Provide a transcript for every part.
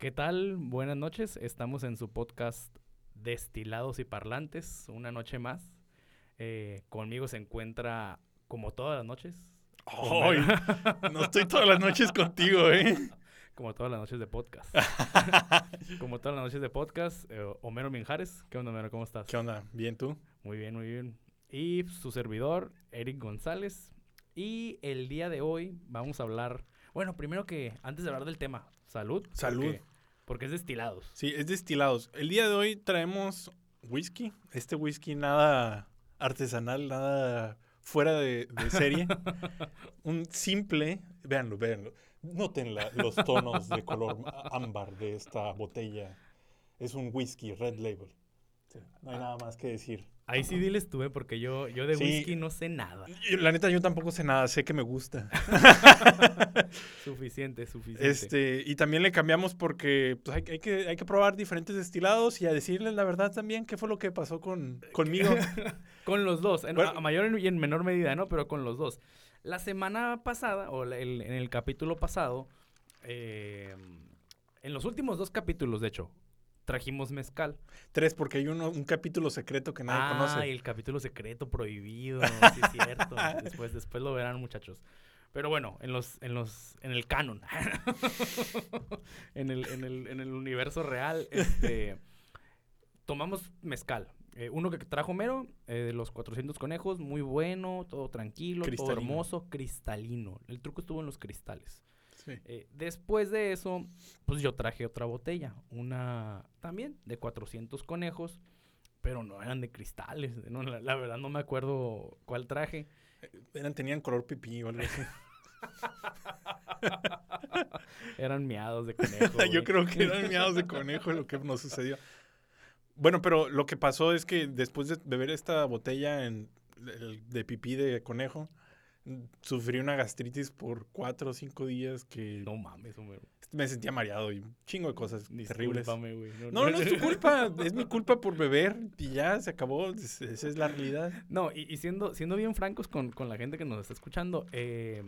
¿Qué tal? Buenas noches. Estamos en su podcast Destilados y Parlantes, una noche más. Eh, conmigo se encuentra, como todas las noches, Ay, no estoy todas las noches contigo, ¿eh? como todas las noches de podcast. como todas las noches de podcast, eh, Homero Minjares. ¿Qué onda, Homero? ¿Cómo estás? ¿Qué onda? ¿Bien tú? Muy bien, muy bien. Y su servidor, Eric González. Y el día de hoy vamos a hablar, bueno, primero que, antes de hablar del tema, salud. Salud. Porque, porque es destilados. Sí, es destilados. El día de hoy traemos whisky. Este whisky nada artesanal, nada fuera de, de serie. Un simple, véanlo, véanlo. Noten la- los tonos de color ámbar de esta botella. Es un whisky Red Label. Sí, no hay nada más que decir. Ahí sí diles tú, eh, porque yo, yo de Sí. whisky no sé nada. La neta, yo tampoco sé nada, sé que me gusta. Suficiente, suficiente. Este, y también le cambiamos porque pues, hay, hay que, hay que probar diferentes destilados y a decirles la verdad también qué fue lo que pasó con, conmigo. Con los dos, en, Bueno. a mayor y en menor medida, ¿no? Pero con los dos. La semana pasada, o el- en el capítulo pasado, eh, en los últimos dos capítulos, de hecho, trajimos mezcal. Tres, porque hay uno, un capítulo secreto que nadie ah, conoce. el capítulo secreto prohibido, sí es cierto. después, después lo verán, muchachos. Pero bueno, en los, en los, en el canon, en el, en el, en el universo real, este, tomamos mezcal. Eh, uno que trajo Mero, eh, de los 400 conejos, muy bueno, todo tranquilo, todo hermoso, cristalino. El truco estuvo en los cristales. Sí. Eh, después de eso, pues yo traje otra botella, una también de 400 conejos, pero no eran de cristales, no, la, la verdad no me acuerdo cuál traje. Eran, tenían color pipí o algo así. Eran miados de conejo. Yo creo que eran miados de conejo lo que nos sucedió. Bueno, pero lo que pasó es que después de beber esta botella en, de pipí de conejo, sufrí una gastritis por cuatro o cinco días que No mames, Homero. me sentía mareado y un chingo de cosas terribles. No, no es tu culpa, es mi culpa por beber y ya se acabó, es- esa es la realidad. No, y, y siendo, siendo bien francos con, con la gente que nos está escuchando, eh,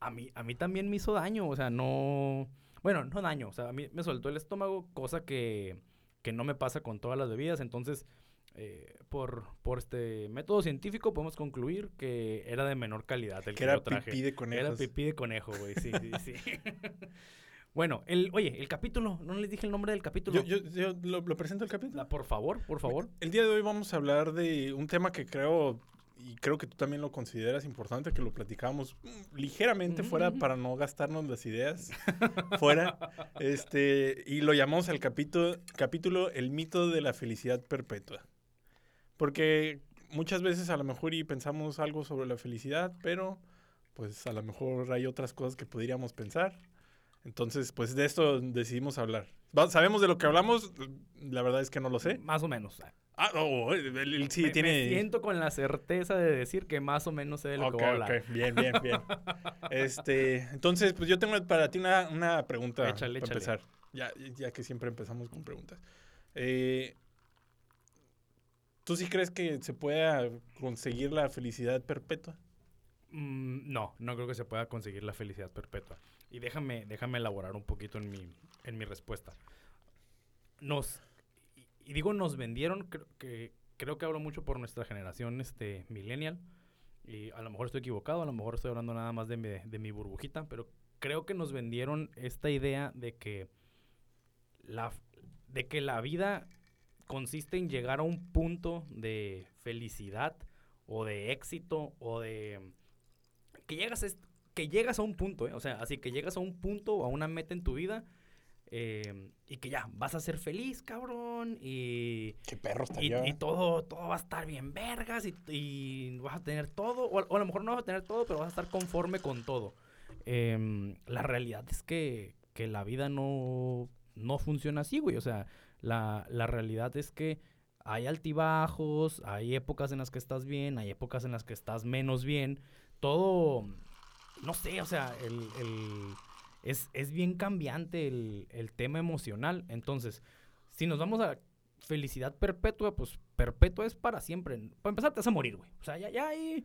a, mí, a mí también me hizo daño, o sea, no... Bueno, no daño, o sea, a mí me soltó el estómago, cosa que, que no me pasa con todas las bebidas, entonces, eh, por, por este método científico podemos concluir que era de menor calidad el que, Que era yo traje. pipí de Era conejos. pipí de conejo, güey, sí, sí, sí. bueno, el, oye, el capítulo, no les dije el nombre del capítulo. Yo, yo, yo lo, lo presento el capítulo. La- por favor, por favor. El día de hoy vamos a hablar de un tema que creo, y creo que tú también lo consideras importante, que lo platicábamos mm, ligeramente fuera para no gastarnos las ideas fuera. Este, y lo llamamos al capítulo, capítulo El mito de la felicidad perpetua. Porque muchas veces a lo mejor y pensamos algo sobre la felicidad, pero pues a lo mejor hay otras cosas que podríamos pensar. Entonces, pues de esto decidimos hablar. ¿Sabemos de lo que hablamos? La verdad es que no lo sé. Más o menos. Ah, no, él, él sí me, me tiene. siento con la certeza de decir que más o menos sé de lo Ok, que voy a hablar. ok, bien, bien, bien. este, entonces, pues yo tengo para ti una, una pregunta Échale, para échale. empezar. Ya, ya que siempre empezamos con preguntas. Eh, ¿Tú sí crees que se pueda conseguir la felicidad perpetua? Mm, no, no creo que se pueda conseguir la felicidad perpetua. Y déjame, déjame elaborar un poquito en mi, en mi respuesta. Nos, y, digo nos vendieron, creo que, creo que hablo mucho por nuestra generación este, millennial. Y a lo mejor estoy equivocado, a lo mejor estoy hablando nada más de mi, de mi burbujita, pero creo que nos vendieron esta idea de que la, de que la vida consiste en llegar a un punto de felicidad o de éxito o de que llegas que llegas a un punto, ¿eh? o sea, así que llegas a un punto o a una meta en tu vida eh, y que ya vas a ser feliz, cabrón, y, Qué perro está y, y todo, todo va a estar bien vergas y, y vas a tener todo, o a, o a lo mejor no vas a tener todo, pero vas a estar conforme con todo. Em, la realidad es que, que la vida no, no funciona así, güey, o sea, la, la realidad es que hay altibajos, hay épocas en las que estás bien, hay épocas en las que estás menos bien. Todo, no sé, o sea, el, el- es, es bien cambiante el, el tema emocional. Entonces, si nos vamos a felicidad perpetua, pues perpetua es para siempre. Para empezar, te vas a morir, güey. O sea, ya, ya ahí,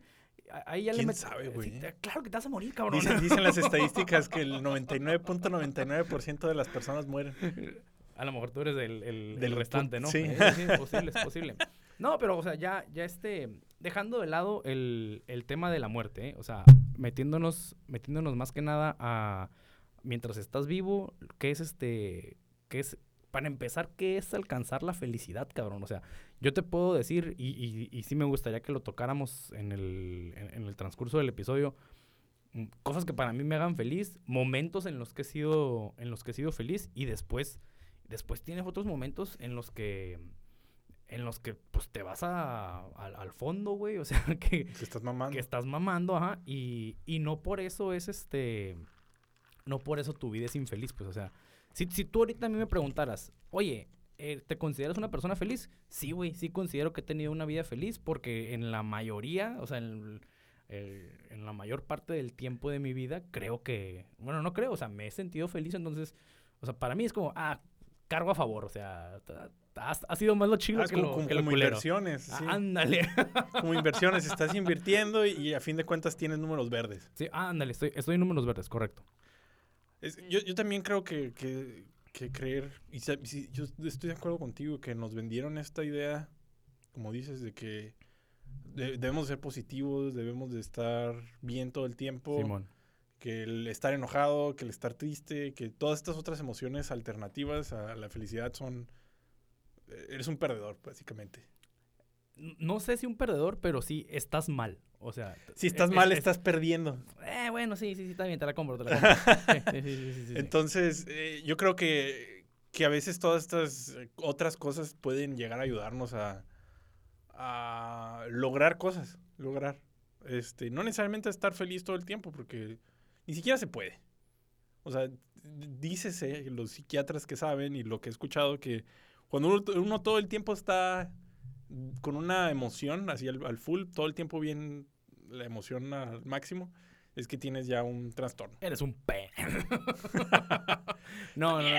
Ahí ya le ¿Quién met- sabe, sí, güey? claro que te vas a morir, cabrón. Dicen, dicen las estadísticas que el 99.99% de las personas mueren. A lo mejor tú eres el, el- el Del restante, ¿no? sí. Eh, sí, es posible, es posible. No, pero, o sea, ya, ya este, dejando de lado el, el tema de la muerte, ¿eh? o sea, metiéndonos, metiéndonos más que nada a, mientras estás vivo, ¿qué es este, qué es, para empezar, qué es alcanzar la felicidad, cabrón? O sea, yo te puedo decir, y, y, y sí me gustaría que lo tocáramos en el, en, en el transcurso del episodio, mm, cosas que para mí me hagan feliz, momentos en los que he sido, en los que he sido feliz, y después después tienes otros momentos en los que en los que pues te vas a, al- al fondo, güey, o sea, que, Te estás mamando. que estás mamando, ajá, y, y no por eso es este, no por eso tu vida es infeliz, pues, o sea, si, si tú ahorita a mí me preguntaras, oye, eh, ¿te consideras una persona feliz? Sí, güey, sí considero que he tenido una vida feliz porque en la mayoría, o sea, en, el- en la mayor parte del tiempo de mi vida, creo que, bueno, no creo, o sea, me he sentido feliz, entonces, o sea, para mí es como, ah, cargo a favor, o sea, ha, sido más lo chido Ah, que, como, lo, como- que lo como culero. inversiones. Ah, ándale. Como inversiones. Estás invirtiendo y, y a fin de cuentas tienes números verdes. sí, ándale, estoy, estoy en números verdes, correcto. Es- yo, yo también creo que, que, que creer, y yo estoy de acuerdo contigo, que nos vendieron esta idea, como dices, de que de- debemos ser positivos, debemos de estar bien todo el tiempo, Simón. Que el estar enojado, que el estar triste, que todas estas otras emociones alternativas a la felicidad son... eh, Eres un perdedor, básicamente. No sé si un perdedor, pero sí estás mal. O sea, Si estás es- mal, es- estás perdiendo. Eh, bueno, sí, sí, sí, bien, te la compro, te la compro. Sí, sí, sí, sí, sí, sí. Entonces, eh, yo creo que, que a veces todas estas eh, otras cosas pueden llegar a ayudarnos a, a lograr cosas, lograr. Este, no necesariamente estar feliz todo el tiempo, porque ni siquiera se puede. O sea, dícese, los psiquiatras que saben y lo que he escuchado, que cuando uno, uno todo el tiempo está con una emoción, así al, al full, todo el tiempo bien la emoción al máximo, es que tienes ya un trastorno. Eres un pe. no, no, no,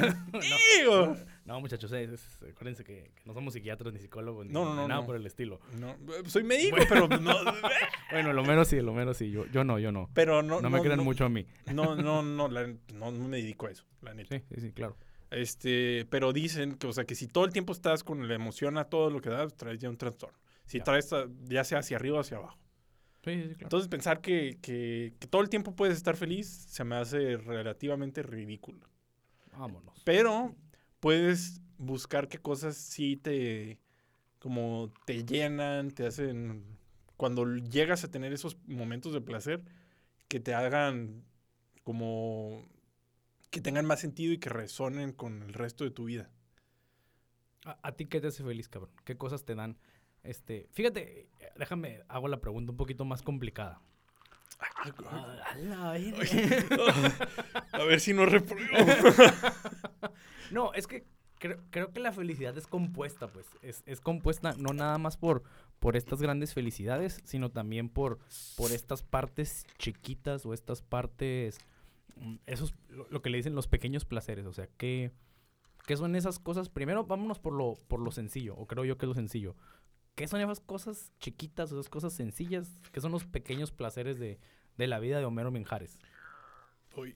no, no. No. No, muchachos, eh, es- acuérdense que, que no somos psiquiatras ni psicólogos ni, No, no, ni no, nada no. por el estilo. No, eh, soy médico, pero no, Bueno, lo menos sí, lo menos sí. Yo, yo no, yo no. pero no, No, me crean mucho a mí. No, no, no, la- no, me dedico a eso, la neta. Sí, sí, sí, claro. Este, pero dicen que, o sea, que si todo el tiempo estás con la emoción a todo lo que da, traes ya un trastorno. Si Ya. traes, ya sea hacia arriba o hacia abajo. Sí, sí, sí, claro. Entonces, pensar que, que, que todo el tiempo puedes estar feliz se me hace relativamente ridículo. Vámonos. Pero puedes buscar qué cosas sí te, como te llenan, te hacen, cuando llegas a tener esos momentos de placer, que te hagan como, que tengan más sentido y que resonen con el resto de tu vida. ¿A, ti qué te hace feliz, cabrón? ¿Qué cosas te dan? Este, fíjate, eh, déjame, hago la pregunta un poquito más complicada. Ah, a la verga. A ver si no repruebo. No, es que creo, creo que la felicidad es compuesta, pues. Es, es compuesta no nada más por, por estas grandes felicidades, sino también por, por estas partes chiquitas o estas partes, mm, esos, lo, lo que le dicen los pequeños placeres. O sea, ¿qué, qué son esas cosas? Primero, vámonos por lo, por lo sencillo, o creo yo que es lo sencillo. ¿Qué son esas cosas chiquitas esas cosas sencillas? ¿Qué son los pequeños placeres de, de la vida de Homero Menjares? Uy.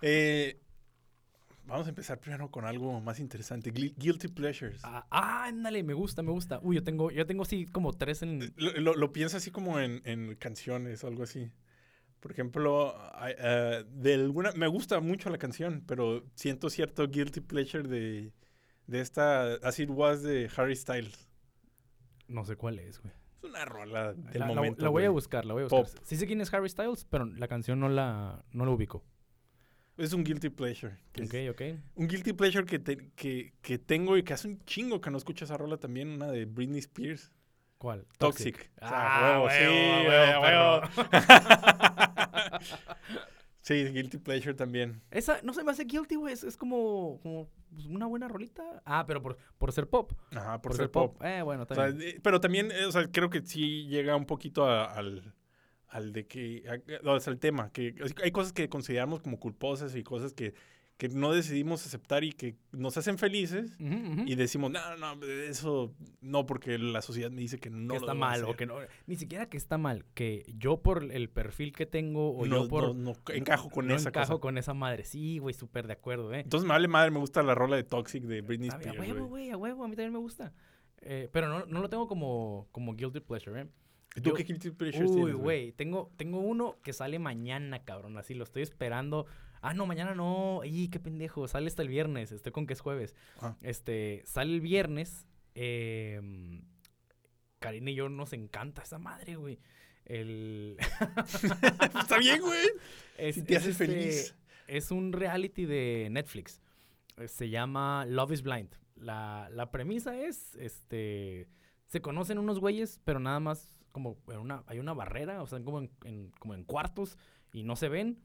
Eh, vamos a empezar primero con algo más interesante. Gui- Guilty pleasures. Ah, ándale, me gusta, me gusta. Uy, yo tengo, yo tengo sí como tres en... Lo, lo, lo pienso así como en, en canciones o algo así. Por ejemplo, eh, de alguna, me gusta mucho la canción, pero siento cierto guilty pleasure de, de esta As It Was de Harry Styles. No sé cuál es, güey. Es una rola del La, momento. la voy a buscar, la voy a buscar. Pop. Sí sé quién es Harry Styles, pero la canción no la, no la ubico. Es un guilty pleasure. Ok, ok. un guilty pleasure que, te- que, que tengo y que hace un chingo que no escucho esa rola también, una de Britney Spears. ¿Cuál? Toxic. O sea, Ah, huevo, huevo, sí, huevo, huevo, Sí, guilty pleasure también. Esa no se me hace guilty, güey. Es, es como, como pues, una buena rolita. Ah, pero por, por ser pop. Ajá, por, ser pop. Eh, bueno, O sea, también. eh, pero también, eh, o sea, creo que sí llega un poquito a- al, al de que, a- o sea, al tema, que hay cosas que consideramos como culposas y cosas que, que no decidimos aceptar y que nos hacen felices y decimos, no, no, no, eso no, porque la sociedad me dice que no que está mal o hacer". que no. Ni siquiera que está mal, que yo por el perfil que tengo o no, yo por. no, no encajo con no esa encajo cosa. con esa madre. Sí, güey, súper de acuerdo, ¿eh? Entonces me vale madre, me gusta la rola de Toxic de Britney bien, a Spears, huevo, güey. a huevo, a mí también me gusta. Eh, pero no, no lo tengo como, como guilty pleasure, ¿eh? ¿Y tú Yo- qué guilty pleasures Uy, güey, tengo, tengo uno que sale mañana, cabrón, así lo estoy esperando. Ah, no, mañana no. ¡Ey, qué pendejo! Sale hasta el viernes, estoy con que es jueves. Ah. Este, sale el viernes. Eh, Karina y yo nos encanta esa madre, güey. El... Está bien, güey. es, Si te es hace este- feliz. Es un reality de Netflix. Eh, Se llama Love is Blind. La, la premisa es, este, se conocen unos güeyes, pero nada más como en una, hay una barrera, o sea, como en, en- como en cuartos y no se ven.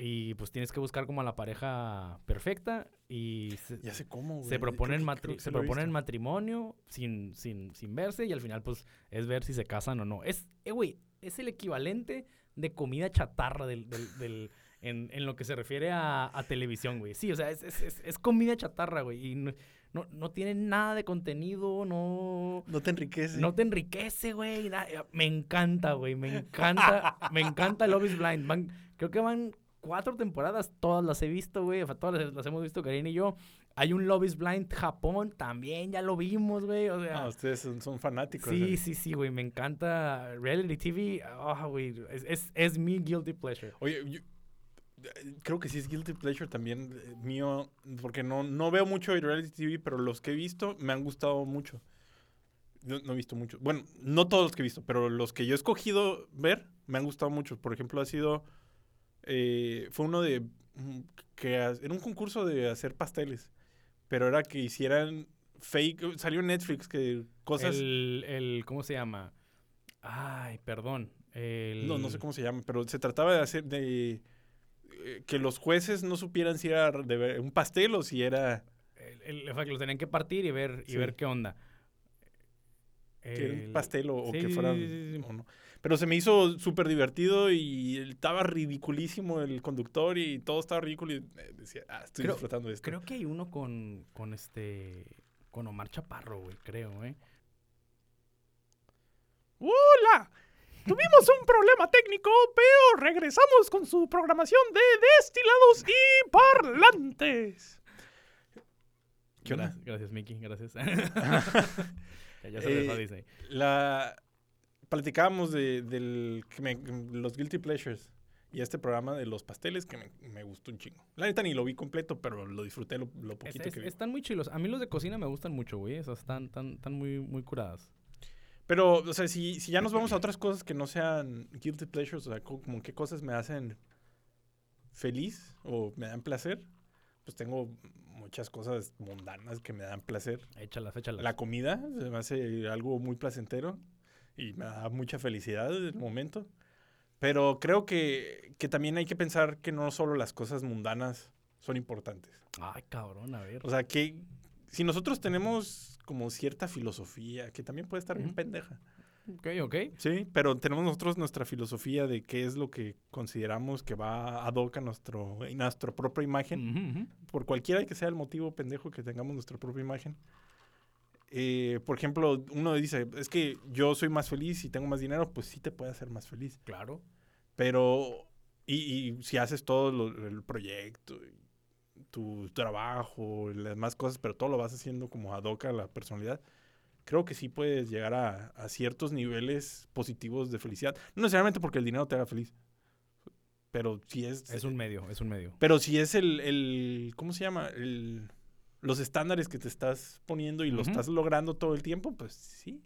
Y pues tienes que buscar como a la pareja perfecta y se, Ya sé cómo, güey. se proponen, matri- que se proponen matrimonio sin, sin, sin verse y al final pues es ver si se casan o no. Es, eh, güey, es el equivalente de comida chatarra del, del, del- en, en lo que se refiere a, a televisión, güey. Sí, o sea, es, es, es, es comida chatarra, güey. Y no, no, no tiene nada de contenido, no... No te enriquece. No te enriquece, güey. Me encanta, güey. Me encanta. me encanta Love is Blind. Van- creo que van cuatro temporadas. Todas las he visto, güey. Todas las, las hemos visto, Karina y yo. Hay un Love is Blind Japón también. Ya lo vimos, güey. O sea, Ah, ustedes son, son fanáticos. sí, güey. sí, sí, güey. Me encanta Reality TV. Ah, güey. Es, es, es mi guilty pleasure. Oye, yo- eh, creo que sí es guilty pleasure también eh, mío, porque no, no veo mucho de reality TV, pero los que he visto me han gustado mucho. No, no he visto mucho. Bueno, no todos los que he visto, pero los que yo he escogido ver me han gustado mucho. Por ejemplo, ha sido... eh, fue uno de... mm, que era un concurso de hacer pasteles, pero era que hicieran fake... Salió en Netflix que cosas... El, el, ¿cómo se llama? Ay, perdón. El, No, no sé cómo se llama, pero se trataba de hacer de eh, que los jueces no supieran si era de ver- un pastel o si era, El, el- que los tenían que partir y ver, y Sí. ver qué onda. que era un El- pastel o, que sí, fuera sí, sí, sí. o no. Pero se me hizo súper divertido y estaba ridiculísimo el conductor y todo estaba ridículo y decía, ah, estoy Creo- disfrutando de esto. Creo que hay uno con, con este. Con Omar Chaparro, güey, creo, ¿eh? ¡Hola! Tuvimos un problema técnico, pero regresamos con su programación de destilados y parlantes. ¿Qué onda? Gracias, Mickey, gracias. ya, ya se dejó, Eh, dice. La platicábamos de del que me- los guilty pleasures y este programa de los pasteles que me, me gustó un chingo. La neta ni lo vi completo, pero lo disfruté lo, lo poquito es- que vi. están muy chilos. A mí los de cocina me gustan mucho, güey. Esos están, están, están muy, muy curadas. Pero, o sea, si, si ya nos vamos a otras cosas que no sean guilty pleasures, o sea, co- como qué cosas me hacen feliz o me dan placer, pues tengo muchas cosas mundanas que me dan placer. Échalas, échalas. La comida se me hace algo muy placentero y me da mucha felicidad en el momento. Pero creo que, que también hay que pensar que no solo las cosas mundanas son importantes. Ay, cabrón, a ver. O sea, que si nosotros tenemos como cierta filosofía, que también puede estar bien pendeja, ok, ok. sí, pero tenemos nosotros nuestra filosofía de qué es lo que consideramos que va ad hoc a, nuestro, a nuestra propia imagen por cualquiera que sea el motivo pendejo que tengamos nuestra propia imagen. Eh, por ejemplo, uno dice, es que yo soy más feliz y tengo más dinero, pues sí te puede hacer más feliz. Claro. Pero, y, y si haces todo lo- el proyecto, tu trabajo, las demás cosas, pero todo lo vas haciendo como ad hoc a la personalidad, creo que sí puedes llegar a, a ciertos niveles positivos de felicidad. No necesariamente porque el dinero te haga feliz, pero si es... Es un medio, es un medio. Pero si es el, el ¿cómo se llama? El, los estándares que te estás poniendo y lo Ujú. estás logrando todo el tiempo, pues sí.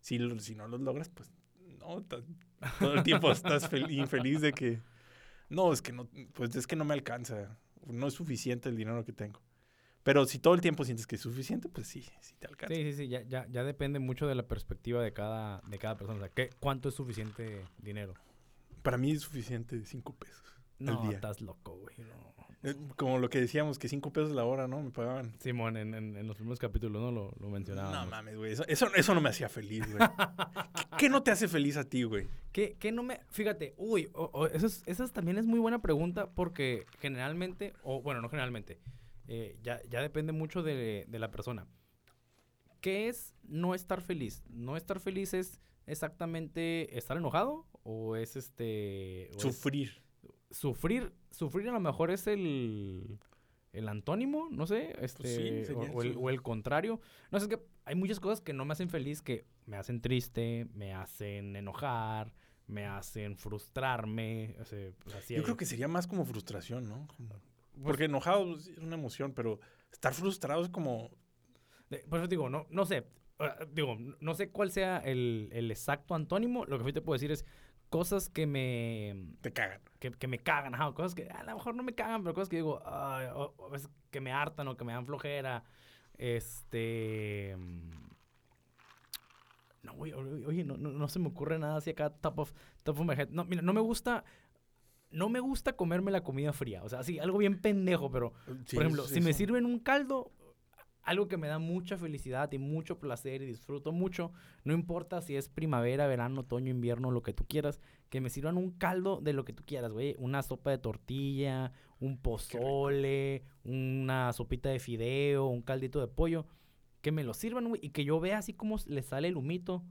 Si, lo- si no los logras, pues no. todo el tiempo estás fel- infeliz de que, no, es que no, pues es que no me alcanza. No es suficiente el dinero que tengo. Pero si todo el tiempo sientes que es suficiente, pues sí, sí te alcanza. Sí, sí, sí, ya, ya, ya depende mucho de la perspectiva de cada, de cada persona. O sea, ¿qué, ¿cuánto es suficiente dinero? Para mí es suficiente cinco pesos. No, día. estás loco, güey. no. Eh, Como lo que decíamos, que cinco pesos la hora, ¿no? Me pagaban. Simón, en, en, en los primeros capítulos, ¿no? Lo, lo mencionábamos. No mames, güey. Eso, eso, eso no me hacía feliz, güey. ¿Qué, qué no te hace feliz a ti, güey? ¿Qué, qué no me...? Fíjate, uy, o- o- eso es- esa es- también es muy buena pregunta porque generalmente, o bueno, no generalmente, eh, ya, ya depende mucho de, de la persona. ¿Qué es no estar feliz? ¿No estar feliz es exactamente estar enojado o es este... o es Sufrir. sufrir, a lo mejor es el... El antónimo, no sé, este, Pues sí, sería o, o el, o el contrario. No sé, es que hay muchas cosas que no me hacen feliz, que me hacen triste, me hacen enojar, me hacen frustrarme. O sea, pues, así Yo hay- creo que sería más como frustración, ¿no? Como- pues, Porque enojado es una emoción, pero estar frustrado es como... de- por eso digo, no, no sé. ah, Digo, no sé cuál sea el, el exacto antónimo. Lo que sí te puedo decir es cosas que me, Te cagan. que, que me cagan, ajá, cosas que a lo mejor no me cagan, pero cosas que digo, ay, o- que me hartan o que me dan flojera. Este. mm, No, güey, oye, no, no, no se me ocurre nada así acá, top of, top of my head. No, mira, no me gusta. No me gusta comerme la comida fría. O sea, así, algo bien pendejo, pero. Sí, por ejemplo, si me sirven un caldo, algo que me da mucha felicidad y mucho placer y disfruto mucho, no importa si es primavera, verano, otoño, invierno, lo que tú quieras, que me sirvan un caldo de lo que tú quieras, güey. Una sopa de tortilla, un pozole, una sopita de fideo, un caldito de pollo. Que me lo sirvan, güey, y que yo vea así como le sale el humito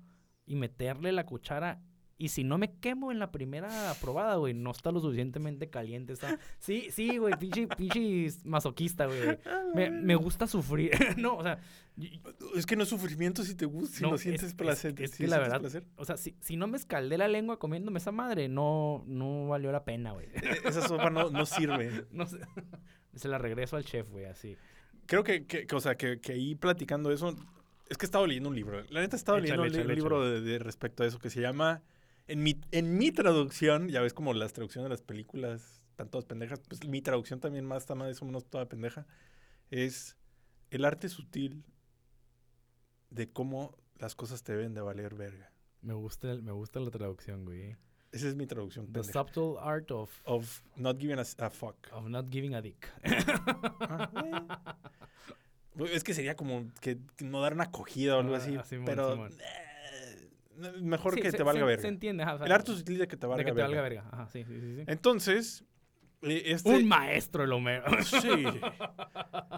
y meterle la cuchara. Y si no me quemo en la primera probada, güey, no está lo suficientemente caliente. Está... Sí, sí, güey, pinche, pinche masoquista, güey. Me, me gusta sufrir. no, o sea, Es que no es sufrimiento si te gusta, si No, lo es- sientes es- placer. es si que la verdad- placer. o sea si, si no me escaldé la lengua comiéndome esa madre, no, no valió la pena, güey. E- Esa sopa no, no sirve. no sé. Se la regreso al chef, güey, así. Creo que, que, que, o sea, que, que ahí platicando eso, es que he estado leyendo un libro. La neta he estado Échale, leyendo un échale, libro de, de respecto a eso que se llama, en mi, en mi traducción, ya ves como las traducciones de las películas están todas pendejas, pues mi traducción también más está más o menos toda pendeja, es el arte sutil de cómo las cosas te deben de valer verga. Me gusta, el- me gusta la traducción, güey. Esa es mi traducción The pendeja. subtle art of, Of not giving a, a fuck. of not giving a dick. Ah, eh. Es que sería como que, no dar una acogida o algo Ah, así. Simón, pero Simón. eh, mejor Sí, que se- te valga se- verga. Se entiende, ajá, o sea, El arte sutil de que te valga de que te verga. valga verga. Ajá, sí, sí, sí. sí. Entonces, eh, este... Un maestro el Homero. Sí.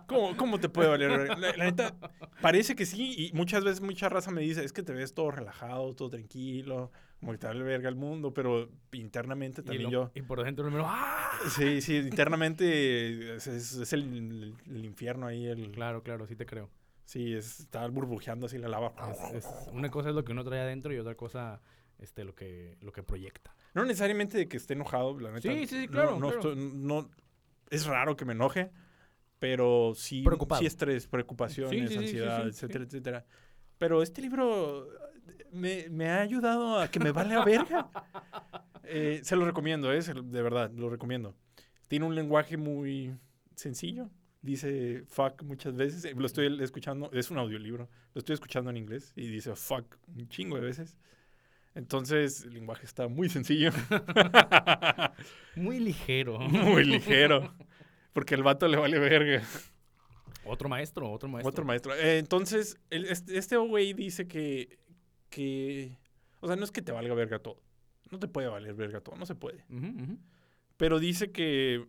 ¿Cómo, cómo te puede valer? La, la neta, parece que sí. Y muchas veces mucha raza me dice, es que te ves todo relajado, todo tranquilo, como que te vale verga el mundo. Pero internamente y, también lo- yo... y por dentro el Homero, ¡ah! Sí, sí, internamente es, es- es el, el infierno ahí. El, Claro, claro, sí te creo. Sí, es, está burbujeando así la lava. Es- es- una cosa es lo que uno trae adentro y otra cosa este, lo, que, lo que proyecta. No necesariamente de que esté enojado, la neta. Sí, sí, sí, no- claro, No, claro. estoy- no- es raro que me enoje, pero sí, Preocupado. sí estrés, preocupaciones, Sí, sí, ansiedad, sí, etcétera, etcétera. Pero este libro me, me ha ayudado a que me vale a verga. Eh, se lo recomiendo, eh, de verdad, lo recomiendo. Tiene un lenguaje muy sencillo. Dice fuck muchas veces. Eh, Lo estoy escuchando, es un audiolibro. Lo estoy escuchando en inglés y dice fuck un chingo de veces. Entonces, el lenguaje está muy sencillo. Muy ligero. Muy ligero. Porque el vato le vale verga. otro maestro, otro maestro. Otro maestro. Eh, entonces, el- este, este güey dice que, que... O sea, no es que te valga verga todo. No te puede valer verga todo. No se puede. Pero dice que...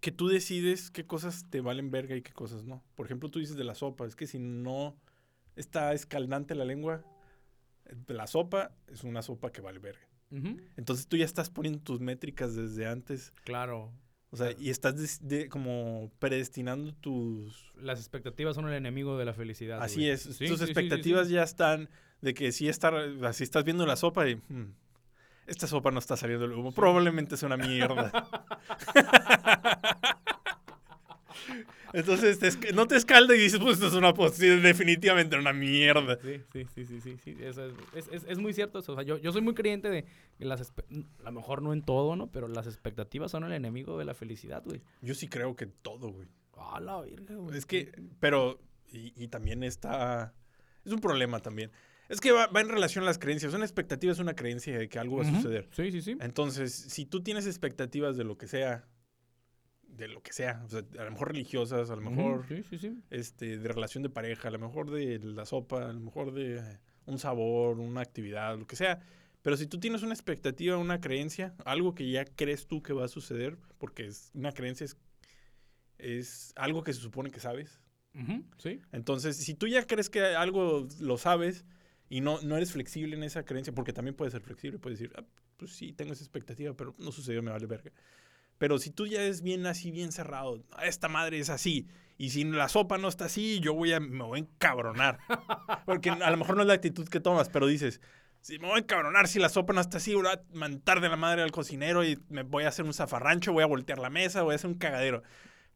Que tú decides qué cosas te valen verga y qué cosas no. Por ejemplo, tú dices de la sopa. Es que si no está escaldante la lengua, eh, la sopa es una sopa que vale verga. Entonces tú ya estás poniendo tus métricas desde antes. Claro. O sea, Claro. y estás de- como predestinando tus... Las expectativas son el enemigo de la felicidad. Así güey. es, Sí, tus sí, expectativas sí. ya están de que si, estar, así estás viendo la sopa y... "Hmm, esta sopa no está saliendo del humo, probablemente es una mierda. Entonces te no te escalda y dices, pues esto es una posible, definitivamente una mierda. Sí, sí, sí, sí, sí, sí. Eso es, es, muy cierto eso. O sea, yo, yo soy muy creyente de que las... A lo mejor no en todo, ¿no? Pero las expectativas son el enemigo de la felicidad, güey. Yo sí creo que todo, güey. Ah, la verga, güey. Es que, pero, y, y también está, es un problema también. Es que va, va en relación a las creencias. Una expectativa es una creencia de que algo va a suceder. Sí, sí, sí. Entonces, si tú tienes expectativas de lo que sea, de lo que sea, o sea, a lo mejor religiosas, a lo mejor Sí, sí, sí. este, de relación de pareja, a lo mejor de la sopa, a lo mejor de un sabor, una actividad, lo que sea. Pero si tú tienes una expectativa, una creencia, algo que ya crees tú que va a suceder, porque es, una creencia es, es algo que se supone que sabes. Sí. Entonces, si tú ya crees que algo lo sabes y no, no eres flexible en esa creencia, porque también puedes ser flexible, puedes decir, "Ah, pues sí, tengo esa expectativa, pero no sucedió, me vale verga. Pero si tú ya es bien así, bien cerrado, "Ah, esta madre es así, y si la sopa no está así, yo voy a, me voy a encabronar. Porque a lo mejor no es la actitud que tomas, pero dices, si me voy a encabronar si la sopa no está así, voy a mandar de la madre al cocinero y me voy a hacer un zafarrancho, voy a voltear la mesa, voy a hacer un cagadero.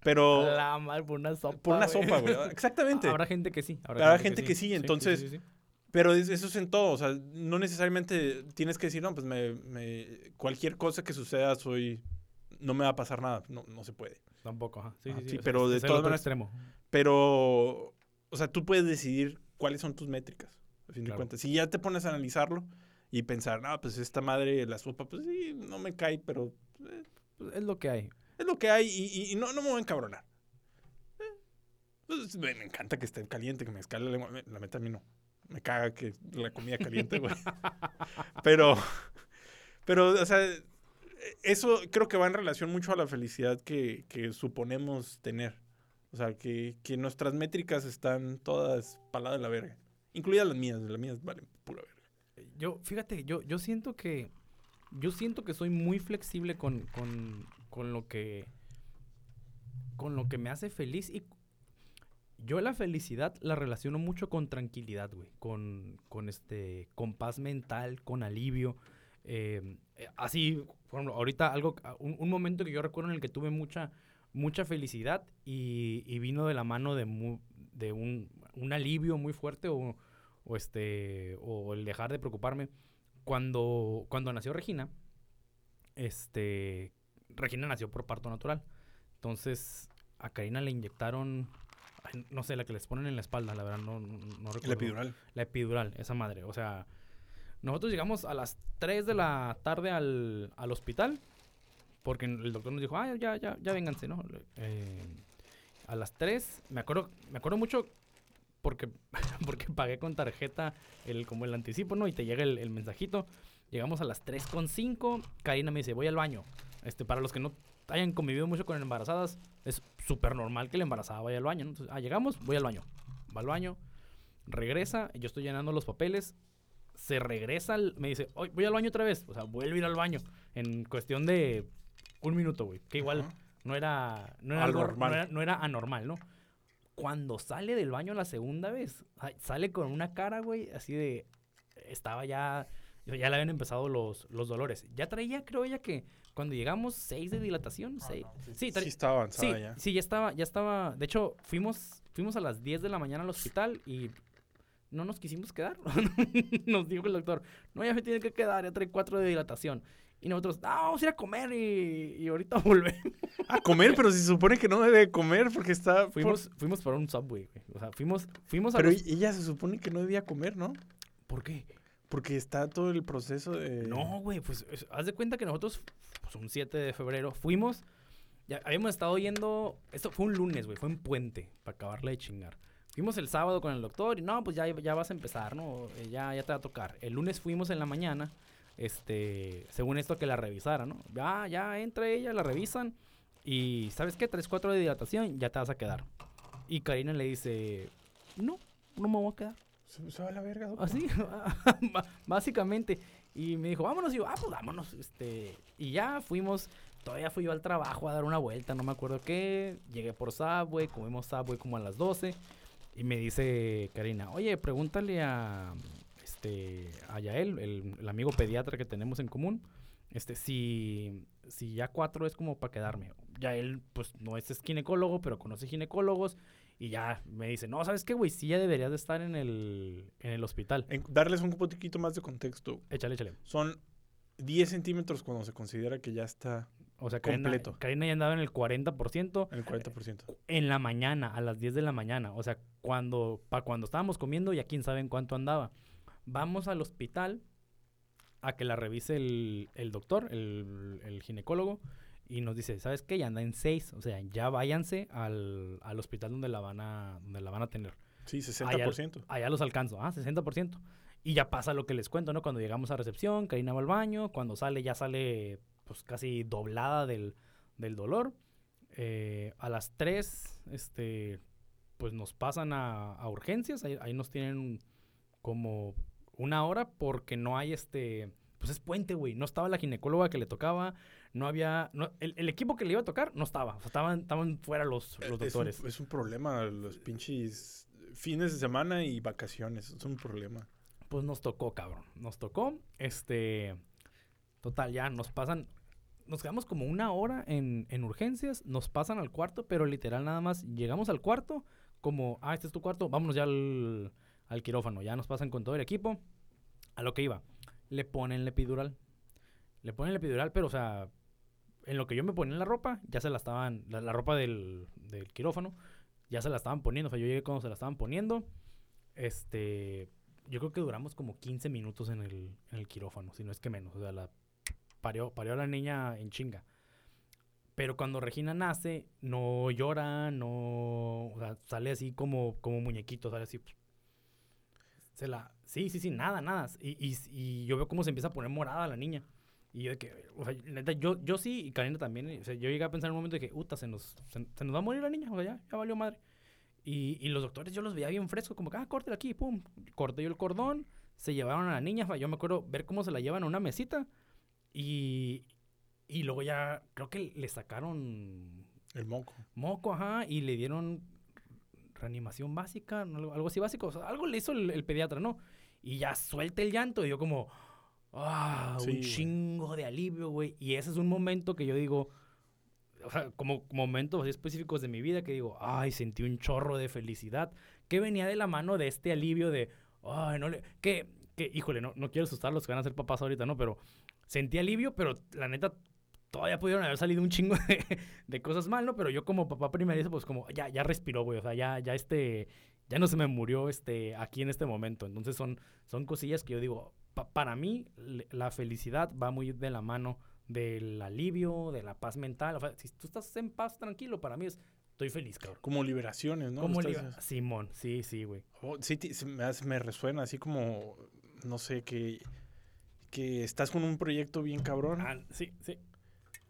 Pero La madre, por una sopa. por una güey. sopa, güey. Exactamente. Habrá gente que sí. Habrá gente que sí, sí, entonces- sí, sí, sí. Pero es- eso es en todo, o sea, no necesariamente tienes que decir, no, pues me, me- cualquier cosa que suceda soy, no me va a pasar nada, no, no se puede. Tampoco, ajá. Sí, Ah, sí, sí. sí, sea, pero de todas maneras- extremo. Pero, o sea, tú puedes decidir cuáles son tus métricas, a fin de Claro. cuentas. Si ya te pones a analizarlo y pensar, no, pues esta madre, la sopa, pues sí, no me cae, pero eh, Pues es lo que hay. es lo que hay y, y- y no, no me voy a encabronar. Eh, pues, me, me encanta que esté caliente, que me escale la lengua. La meta a mí no. Me caga que la comida caliente, güey. pero, pero, o sea, eso creo que va en relación mucho a la felicidad que, que suponemos tener. O sea, que, que nuestras métricas están todas paladas de la verga. Incluidas las mías. Las mías valen pura verga. Yo, fíjate, yo, yo siento que. Yo siento que soy muy flexible con, con, con lo que. Con lo que me hace feliz. Y yo la felicidad la relaciono mucho con tranquilidad, güey. Con, con este. Con paz mental, con alivio. Eh, eh, así, por ejemplo, ahorita algo. Un, un momento que yo recuerdo en el que tuve mucha. Mucha felicidad. Y, y vino de la mano de, mu- de un, un alivio muy fuerte. O, o este o el dejar de preocuparme cuando cuando nació Regina este Regina nació por parto natural entonces a Karina le inyectaron ay, no sé la que les ponen en la espalda la verdad no, no, recuerdo El epidural. la epidural esa madre o sea nosotros llegamos a las 3 de la tarde al, al hospital porque el doctor nos dijo ah ya ya ya vénganse no Eh, a las 3 me acuerdo me acuerdo mucho porque, porque pagué con tarjeta el, como el anticipo, ¿no? Y te llega el, el mensajito. Llegamos a las 3.5. Karina me dice, voy al baño. Este, para los que no hayan convivido mucho con embarazadas, es súper normal que la embarazada vaya al baño, ¿no? Entonces, ah, llegamos, voy al baño. Va al baño, regresa, yo estoy llenando los papeles, se regresa, me dice, "Oy, voy al baño otra vez. O sea, vuelve a ir al baño en cuestión de un minuto, güey. Que igual no era, no era, Algo no era- no era anormal, ¿no? Cuando sale del baño la segunda vez, sale con una cara, güey, así de... Estaba ya... Ya le habían empezado los, los dolores. Ya traía, creo ella, que cuando llegamos, seis de dilatación. seis. Sí, Sí, estaba avanzada sí, ya. sí, ya estaba, ya estaba. De hecho, fuimos, fuimos a las 10 de la mañana al hospital y no nos quisimos quedar. nos dijo el doctor, no, ya me tiene que quedar, ya trae cuatro de dilatación. Y nosotros, ah, vamos a ir a comer y, y ahorita volvemos. A comer, pero se supone que no debe comer porque está... por- Fuimos, fuimos por un subway, güey. O sea, fuimos, fuimos a Pero los- ella se supone que no debía comer, ¿no? ¿Por qué? Porque está todo el proceso de... No, güey, pues es- haz de cuenta que nosotros, pues un 7 de febrero, fuimos, ya habíamos estado yendo, esto fue un lunes, güey, fue en puente, para acabarle de chingar. Fuimos el sábado con el doctor y no, pues ya, ya vas a empezar, ¿no? Eh, Ya, ya te va a tocar. El lunes fuimos en la mañana, este, según esto que la revisara, ¿no? Ya, ya entra ella, la revisan y ¿sabes qué? 3-4 de dilatación, ya te vas a quedar. Y Karina le dice, no, no me voy a quedar. Se, va a la verga, doctor. Así, básicamente. Y me dijo, vámonos. Y yo, ah, pues vámonos. Este, y ya fuimos. Todavía fui yo al trabajo a dar una vuelta, no me acuerdo qué. Llegué por Subway, comimos Subway como a las 12. Y me dice Karina, oye, pregúntale a, este, a Yael, el, amigo pediatra que tenemos en común, este, si, si ya cuatro es como para quedarme. Yael, pues no es, es ginecólogo, pero conoce ginecólogos. Y ya me dice, no, ¿sabes qué, güey? Sí ya deberías de estar en el, en el hospital. En- darles un poquito más de contexto. Échale, échale. Son 10 centímetros cuando se considera que ya está O sea, Karina, Completo. Karina ya andaba en el 40% en el 40%. en la mañana, a las 10 de la mañana. O sea, cuando, para cuando estábamos comiendo, ya quién sabe en cuánto andaba. vamos al hospital a que la revise el, el doctor, el, el ginecólogo, y nos dice, ¿sabes qué? Ya anda en 6, o sea, ya váyanse al, al hospital donde la van a, donde la van a tener. Sí, Allá, 60%. allá los alcanzo, ah, 60%. Y ya pasa lo que les cuento, ¿no? Cuando llegamos a recepción, Karina va al baño, cuando sale ya sale pues casi doblada del, del dolor. Eh, a las 3, este, pues nos pasan a, a urgencias, ahí, ahí nos tienen como una hora porque no hay este, pues es puente, güey, no estaba la ginecóloga que le tocaba, no había, no, el, el equipo que le iba a tocar no estaba, o sea, estaban, estaban fuera los, los Es un, doctores. es un problema, los pinches fines de semana y vacaciones. Es un problema. Pues nos tocó, cabrón. Nos tocó. Este. Total, ya nos pasan. Nos quedamos como una hora en, en urgencias. Nos pasan al cuarto, pero literal nada más llegamos al cuarto. Como, ah, este es tu cuarto. Vámonos ya al, al quirófano. Ya nos pasan con todo el equipo. A lo que iba. Le ponen la epidural. Le ponen la epidural, pero o sea. En lo que yo me ponía la ropa, ya se la estaban. La, ropa del, del quirófano. Ya se la estaban poniendo. O sea, yo llegué cuando se la estaban poniendo. Este yo creo que duramos como 15 minutos en el, en el quirófano, si no es que menos. O sea, la parió, parió a la niña en chinga. Pero cuando Regina nace, no llora, no. O sea, sale así como, como muñequito, sale así. Se la. Sí, sí, sí, nada, nada. Y, y, y yo veo cómo se empieza a poner morada la niña. Y yo de que, o sea, neta, yo, yo sí, y Karina también. O sea, yo llegué a pensar en un momento de que, uta, se nos, se, se nos va a morir la niña. O sea, ya, ya valió madre. Y, y los doctores yo los veía bien frescos, como que, ah, córtela aquí, pum. Corté yo el cordón, se llevaron a la niña. Yo me acuerdo ver cómo se la llevan a una mesita. Y, y luego ya, creo que le sacaron El moco. moco, ajá, y le dieron reanimación básica, algo, algo así básico. O sea, algo le hizo el, el pediatra, ¿no? Y ya suelta el llanto. Y yo, como, ah, Sí, un güey. chingo de alivio, güey. Y ese es un momento que yo digo, o sea, como momentos así específicos de mi vida que digo, ay, sentí un chorro de felicidad que venía de la mano de este alivio de, ay, no le, que, que, híjole, no, no quiero asustar a los que van a ser papás ahorita, ¿no? Pero sentí alivio, pero la neta, todavía pudieron haber salido un chingo de, de cosas mal, ¿no? Pero yo como papá primerizo, pues como, ya, ya respiró, güey, o sea, ya, ya este, ya no se me murió este, aquí en este momento. Entonces son, son cosillas que yo digo, pa- para mí la felicidad va muy de la mano del alivio, de la paz mental. O sea, si tú estás en paz, tranquilo, para mí es, estoy feliz, cabrón. Como liberaciones, ¿no? ¿Cómo Estás- le Simón, sí, sí, güey. Oh, sí, me, hace- me resuena así como, no sé, que, que estás con un proyecto bien cabrón Ah, sí, sí.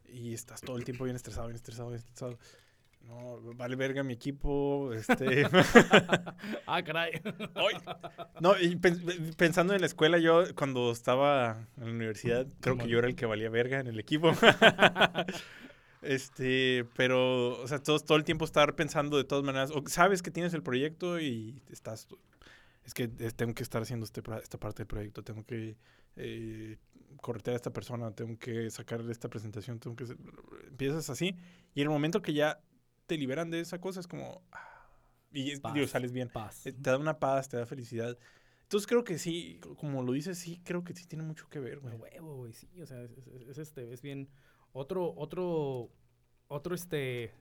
y estás todo el tiempo bien estresado, bien estresado, bien estresado. No, vale verga mi equipo, este... ah, caray. Ay. No, y pen- pensando en la escuela, yo cuando estaba en la universidad, creo que yo era el que valía verga en el equipo. este, pero, o sea, todo, todo el tiempo estar pensando de todas maneras, o sabes que tienes el proyecto y estás, es que tengo que estar haciendo este, esta parte del proyecto, tengo que eh, corretear a esta persona, tengo que sacar esta presentación, tengo que... Empiezas así y el momento que ya te liberan de esa cosa es como... ah, y digo, Paz. sales bien. Paz. Eh, Te da una paz, te da felicidad. Entonces creo que sí, co- como lo dices, sí, creo que sí tiene mucho que ver, güey. huevo, güey, sí, o sea, es, es- es este, es bien. Otro, otro, otro, este.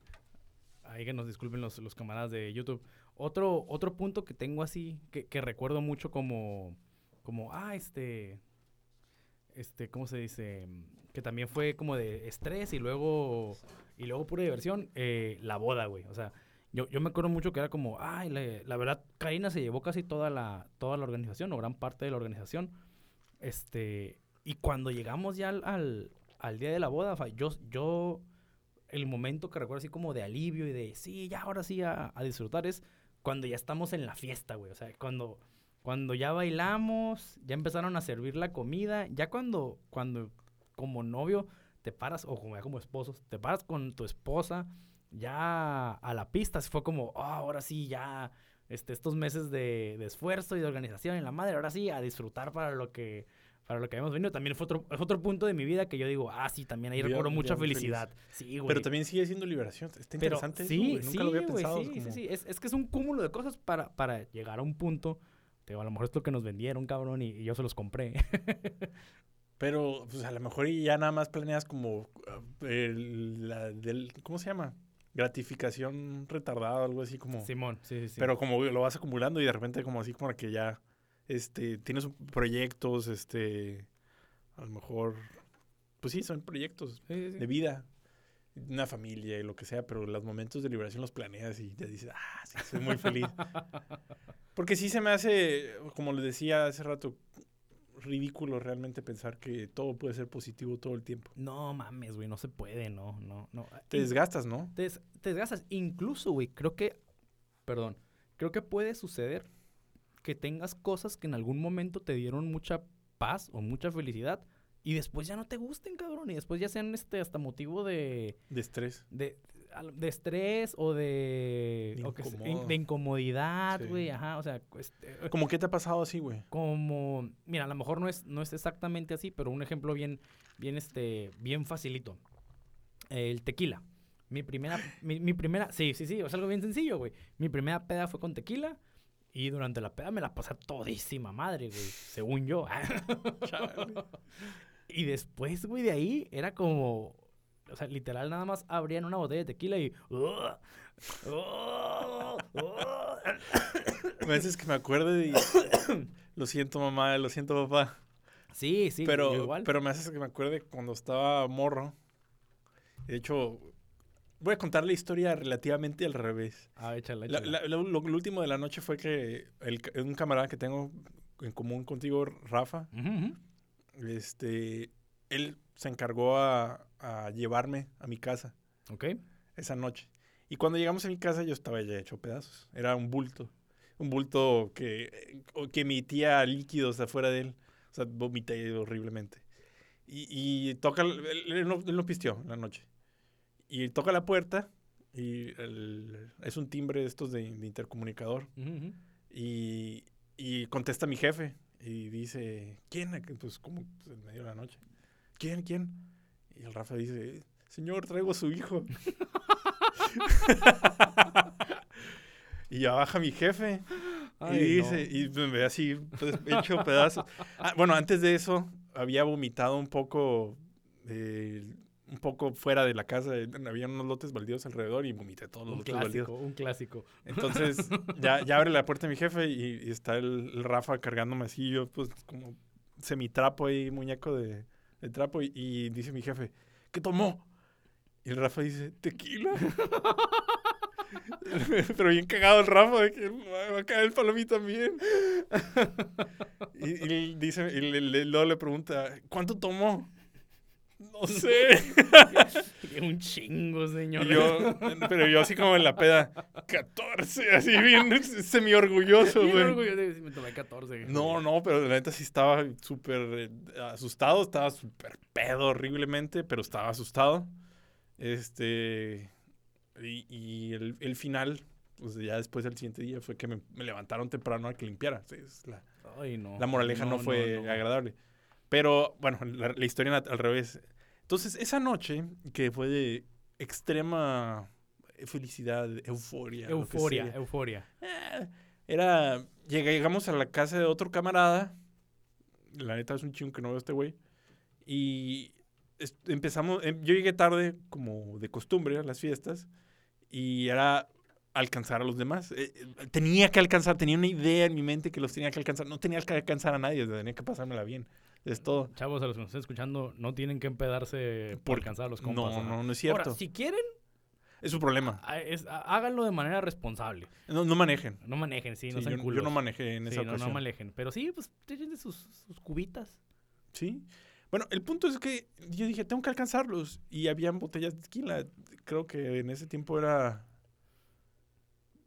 Ahí que nos disculpen los, los camaradas de YouTube. Otro, otro punto que tengo así, que, que recuerdo mucho como, como, ah, este, este, ¿cómo se dice? Que también fue como de estrés y luego, y luego pura diversión, eh, la boda, güey. O sea, yo, yo me acuerdo mucho que era como, ay, la, la verdad, Karina se llevó casi toda la, toda la organización, o gran parte de la organización. Este, y cuando llegamos ya al, al, día de la boda, yo, yo, el momento que recuerdo así como de alivio y de, sí, ya ahora sí a, a disfrutar es cuando ya estamos en la fiesta, güey. O sea, cuando, cuando ya bailamos, ya empezaron a servir la comida, ya cuando, cuando como novio te paras, o como, ya como esposos, te paras con tu esposa ya a la pista, fue como, "Ah, ahora sí, ya este, estos meses de, de esfuerzo y de organización en la madre, ahora sí, a disfrutar para lo que para lo que habíamos venido. También fue otro, otro punto de mi vida que yo digo, ah, sí, también ahí recuerdo mucha feliz. felicidad. Sí, güey. Pero también sigue siendo liberación. Está Pero interesante eso, sí, güey. Nunca sí, lo había güey, pensado. sí, como- sí, sí. Es, es que es un cúmulo de cosas para, para llegar a un punto. Te digo, a lo mejor es lo que nos vendieron, cabrón, y, y yo se los compré. Pero, pues a lo mejor y ya nada más planeas como ah, el- la del, ¿cómo se llama? Gratificación retardada, algo así como. Simón, sí, sí, sí. Pero como lo vas acumulando y de repente como así como que ya este, tienes proyectos, este, a lo mejor, pues sí, son proyectos Sí, sí, sí. de vida, una familia y lo que sea, pero los momentos de liberación los planeas y te dices, ah, sí, soy muy feliz. Porque sí se me hace, como les decía hace rato, ridículo realmente pensar que todo puede ser positivo todo el tiempo. No mames, güey, no se puede, no, no, no. Te In- desgastas, ¿no? te, des- te desgastas. Incluso, güey, creo que, perdón, creo que puede suceder que tengas cosas que en algún momento te dieron mucha paz o mucha felicidad y después ya no te gusten, cabrón, y después ya sean este hasta motivo de De estrés. de, estrés o de, De o que incomodidad, Sí. güey, ajá, o sea, este, ¿Cómo qué te ha pasado así, güey? como mira a lo mejor no es no es exactamente así pero un ejemplo bien bien este bien facilito el tequila mi primera mi, mi primera sí sí sí es algo bien sencillo güey mi primera peda fue con tequila y durante la peda me la pasé todísima madre güey según yo y después güey de ahí era como o sea literal nada más abrían una botella de tequila y A veces que me acuerdo y... lo siento, mamá, lo siento, papá. sí sí pero, igual pero me haces que me acuerde cuando estaba morro. De hecho, voy a contar la historia relativamente al revés. ah échala, La- échala. la- lo, lo- lo último de la noche fue que el un camarada que tengo en común contigo, Rafa, ujú. Este, él se encargó a, a llevarme a mi casa Ok. esa noche. Y cuando llegamos a mi casa yo estaba ya hecho pedazos. Era un bulto. Un bulto que, eh, que emitía líquidos afuera de él. O sea, vomité horriblemente. Y, y toca, él, él no, él no pisteó en la noche. Y toca la puerta y el- es un timbre de estos de, de intercomunicador. Y contesta mi jefe y dice, ¿quién? Pues como pues, en medio de la noche. ¿Quién? ¿Quién? Y el Rafa dice, señor, traigo a su hijo. y ya baja mi jefe Ay, y dice, no. y me ve así, pues, hecho pedazos. Ah, bueno, antes de eso, había vomitado un poco, eh, un poco fuera de la casa. Había unos lotes baldíos alrededor y vomité todos los Un lotes baldíos. clásico, un clásico. Entonces, ya, ya abre la puerta mi jefe y, y está el, el Rafa cargándome así, yo pues como semitrapo ahí, muñeco de, de trapo, y, y dice mi jefe, ¿qué tomó? Y el Rafa dice, tequila. Pero bien cagado el Rafa, de que "Me va a caer el mí también. y, dice, y le- le- luego le pregunta, ¿cuánto tomó? No sé. un chingo, señor. Yo, pero yo así como en la peda, 14, así bien semi orgulloso, güey. orgulloso de decir, me tomé 14. No, no, pero la neta sí estaba súper eh, asustado, estaba súper pedo horriblemente, pero estaba asustado. Este, y, y el, el final, pues ya después del siguiente día fue que me, me levantaron temprano a que limpiara. La, Ay, no. la moraleja no, fue no. agradable. Pero bueno, la, la historia al revés. Entonces, esa noche, que fue de extrema felicidad, euforia. Euforia, euforia. eh, era. llega- llegamos a la casa de otro camarada. La neta es un chingo que no veo a este güey. Y es- empezamos. em, yo llegué tarde, como de costumbre, a las fiestas. Y era alcanzar a los demás. Eh, eh, tenía que alcanzar, tenía una idea en mi mente que los tenía que alcanzar. No tenía que alcanzar a nadie, tenía que pasármela bien. Es todo. Chavos, a los que nos estén escuchando, no tienen que empedarse por Porque- alcanzar a los compas. No, ajá. no, no es cierto. Ahora, si quieren, Es su problema. es- háganlo de manera responsable. No, no manejen. No manejen, sí, no Sí, sean yo, yo no manejé en Sí, esa no, ocasión. no manejen. Pero sí, pues, échenle sus, sus cubitas. Sí. Bueno, el punto es que yo dije, tengo que alcanzarlos. Y habían botellas de tequila. Creo que en ese tiempo era.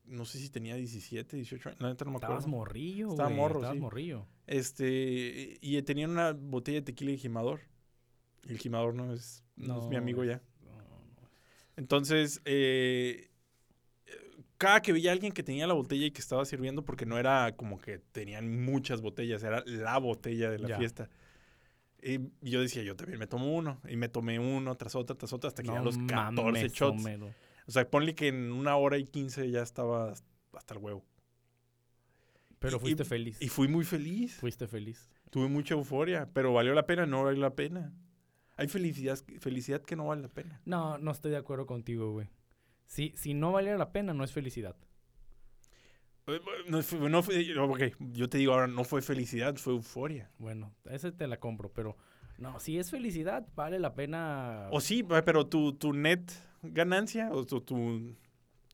No sé si tenía 17, 18 años. Neta no me acuerdo. Estabas morrillo, Estaba güey, morro, Estabas sí. morrillo. Este. Y tenían una botella de tequila y gimador. Y el gimador no es, no es mi amigo ya. No, no. Entonces, eh, cada que veía a alguien que tenía la botella y que estaba sirviendo, porque no era como que tenían muchas botellas, era la botella de la Ya. fiesta. Y yo decía, yo también me tomo uno. Y me tomé uno tras otra, tras otra, hasta que ya No los 14 mames, shots. O sea, ponle que en una hora y 15 ya estaba hasta el huevo. Pero fuiste y- feliz. Y fui muy feliz. Fuiste feliz. Tuve mucha euforia, pero valió la pena, no valió la pena. Hay felicidad, felicidad que no vale la pena. No, no estoy de acuerdo contigo, güey. Si, si no valiera la pena, no es felicidad. Eh, No fue, no fue- ok, yo te digo ahora, no fue felicidad, fue euforia. Bueno, ese te la compro, pero no, si es felicidad, vale la pena. O sí, pero tu, tu net ganancia o tu, tu,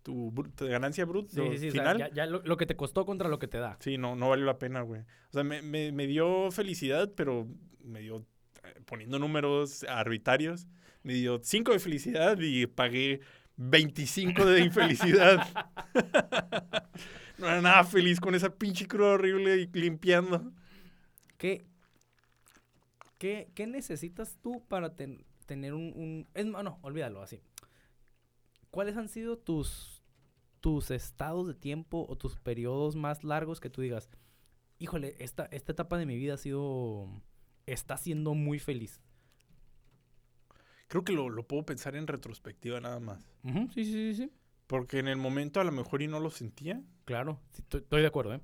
tu ganancia bruta Sí, sí, sí, o sea, final, ya, ya lo, lo que te costó contra lo que te da. sí, no, no valió la pena, güey. O sea, me, me, me dio felicidad, pero me dio, eh, poniendo números arbitrarios, me dio 5 de felicidad y pagué 25 de infelicidad. no era nada feliz con esa pinche cruda horrible y limpiando. ¿Qué, qué, qué necesitas tú para ten- tener un, un- Es no, olvídalo así. ¿Cuáles han sido tus, tus estados de tiempo o tus periodos más largos que tú digas, híjole, esta, esta etapa de mi vida ha sido... Está siendo muy feliz. Creo que lo, lo puedo pensar en retrospectiva nada más. Sí, sí, sí, sí. Porque en el momento a lo mejor y no lo sentía, Claro, sí, estoy de acuerdo, ¿eh?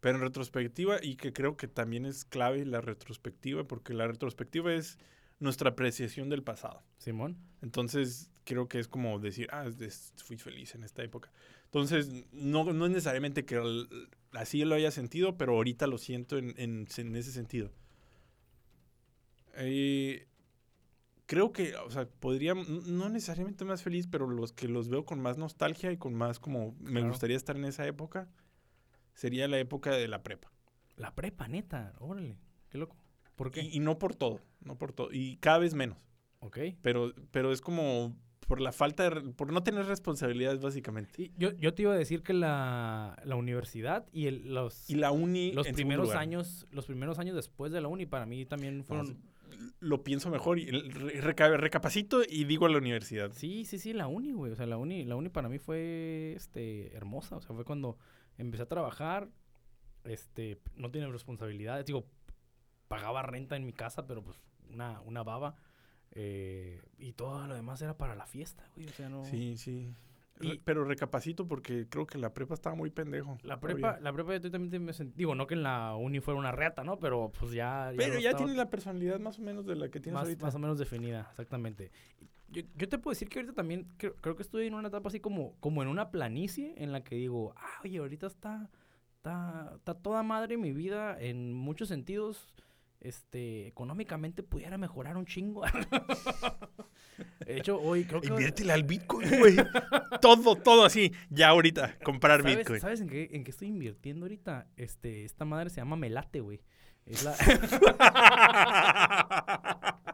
pero en retrospectiva, y que creo que también es clave la retrospectiva, porque la retrospectiva es nuestra apreciación del pasado. Simón. Entonces, creo que es como decir, ah, es- fui feliz en esta época. Entonces, no, no es necesariamente que el- así lo haya sentido, pero ahorita lo siento en, en- en ese sentido. Eh, creo que, o sea, podría, no necesariamente más feliz, pero los que los veo con más nostalgia y con más como me gustaría estar en esa época, sería la época de la prepa. La prepa, neta. Órale. Qué loco. ¿Por qué? Y, y no por todo, no por todo. Y cada vez menos. ok. Pero, pero es como por la falta de, por no tener responsabilidades básicamente. Y yo, yo te iba a decir que la, la universidad y el- los, Y la uni los primeros años, los primeros años después de la uni para mí también fueron. lo pienso mejor y reca- recapacito y digo a la universidad. Sí, sí, sí, la uni, güey. O sea, la uni, la uni para mí fue este hermosa. O sea, fue cuando empecé a trabajar. Este, no tiene responsabilidades. Digo, pagaba renta en mi casa, pero pues una, una baba. Eh, y todo lo demás era para la fiesta, güey. O sea, no. Sí, sí. Y- pero recapacito porque creo que la prepa estaba muy pendejo. La todavía. prepa, la prepa yo también me sentí, digo, no que en la uni fuera una reata, ¿no? Pero pues ya... Pero ya estaba tiene la personalidad más o menos de la que tienes más, ahorita. más o menos definida, exactamente. Yo, yo te puedo decir que ahorita también creo, creo que estoy en una etapa así como, como en una planicie en la que digo, ah, oye, ahorita está, está, está toda madre mi vida en muchos sentidos. Este, económicamente pudiera mejorar un chingo. de hecho, hoy creo que... Inviértele al Bitcoin, güey. todo, todo así. Ya ahorita, comprar ¿Sabes, Bitcoin. ¿Sabes en qué, en qué estoy invirtiendo ahorita? Este, esta madre se llama Melate, güey. Es la...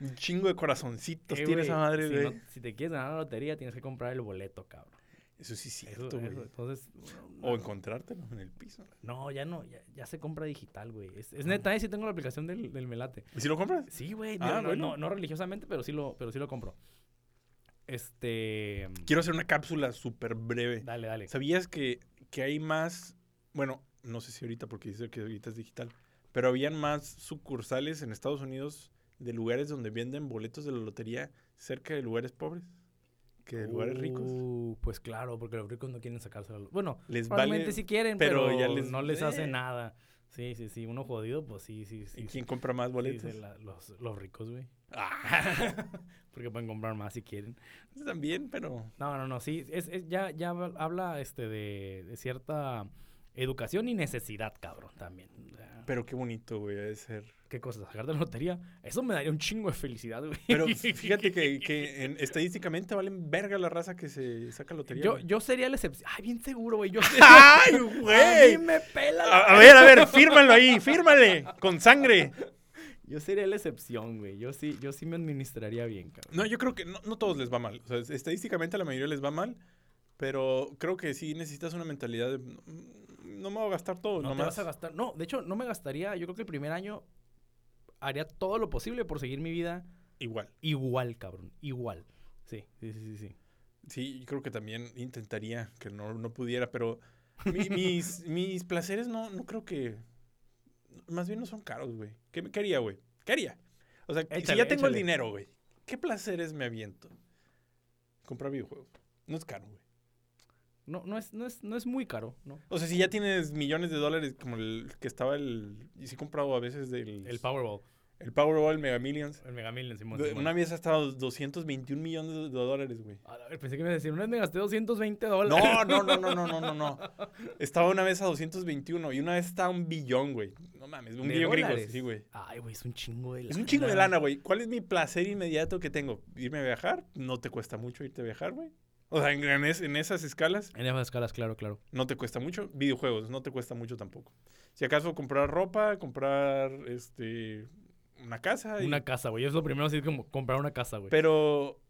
Un chingo de corazoncitos Eh, tiene esa madre, si, güey. no- si te quieres ganar la lotería, tienes que comprar el boleto, cabrón. Eso sí es cierto, güey. entonces, O encontrártelo en el piso. no, ya no, ya, ya se compra digital, güey. Es, es Ah. neta, eh, sí tengo la aplicación del, del Melate. ¿Y si lo compras? Sí, güey. Ah, no, no, bueno. no, no religiosamente, pero sí lo, pero sí lo compro. Este. Quiero hacer una cápsula súper breve. Dale, dale. ¿Sabías que, que hay más, bueno, no sé si ahorita porque dice que ahorita es digital, pero habían más sucursales en Estados Unidos de lugares donde venden boletos de la lotería cerca de lugares pobres que lugares ricos? Uh, pues claro, porque los ricos no quieren sacárselo. a los- Bueno, Les probablemente vale, sí quieren, pero pero, ya les- no les hace nada. Sí, sí, sí. Uno jodido, pues sí, sí, sí. ¿Y sí. quién compra más Sí, boletos? sí, la- los, los ricos, güey. Ah, Porque pueden comprar más si quieren. también, pero No, no, no, sí. Es, es- ya, ya habla este de, de cierta educación y necesidad, cabrón, también. Pero qué bonito, güey, ha de ser. ¿Qué cosa? ¿Sacar de la lotería? Eso me daría un chingo de felicidad, güey. Pero fíjate que, que en- estadísticamente valen verga la raza que se saca lotería. Yo, güey. yo sería la excepción. Ay, bien seguro, güey. Yo ¡Ay, A güey! mí me pela la- A, a ver, a ver, fírmalo ahí, fírmale, con sangre. Yo sería la excepción, güey. Yo sí, yo sí me administraría bien, cabrón. No, yo creo que no, no todos les va mal. O sea, es- estadísticamente a la mayoría les va mal, pero creo que sí necesitas una mentalidad de "Mm, no me voy a gastar todo, No te nomás. vas a gastar. No, de hecho, no me gastaría. Yo creo que el primer año haría todo lo posible por seguir mi vida Igual. igual, cabrón. Igual. Sí, sí, sí, sí. sí. Sí, yo creo que también intentaría que no, no pudiera, pero mi- mis, mis placeres no, no creo que. Más bien no son caros, güey. ¿Qué, qué haría, güey? ¿Qué haría? O sea, si ya tengo el dinero, güey, ¿qué placeres me aviento? Comprar videojuegos. No es caro, güey. No, no es, no es, no es muy caro, ¿no? O sea, si ya tienes millones de dólares como el que estaba el... Y sí he comprado a veces del... El Powerball. El Powerball, el Mega Millions. El Mega Millions, Simón. De- Simón. Una vez ha estado 221 millones de dólares, güey. A ver, pensé que me iba a decir, una vez me gasté 220 dólares. No, no, no, no, no, no, no, no. Estaba una vez a 221 y una vez estaba a un billón, güey. No mames, un ¿De billón gringo, sí, güey. Ay, güey, es un chingo de lana. Es un chingo de lana, güey. ¿Cuál es mi placer inmediato que tengo? ¿Irme a viajar? No te cuesta mucho irte a viajar, güey. O sea, en, en es- en esas escalas En esas escalas, claro, claro. no te cuesta mucho. Videojuegos no te cuesta mucho tampoco. Si acaso comprar ropa, comprar este una casa. y- Una casa, güey. Es lo primero así como comprar una casa, güey. Pero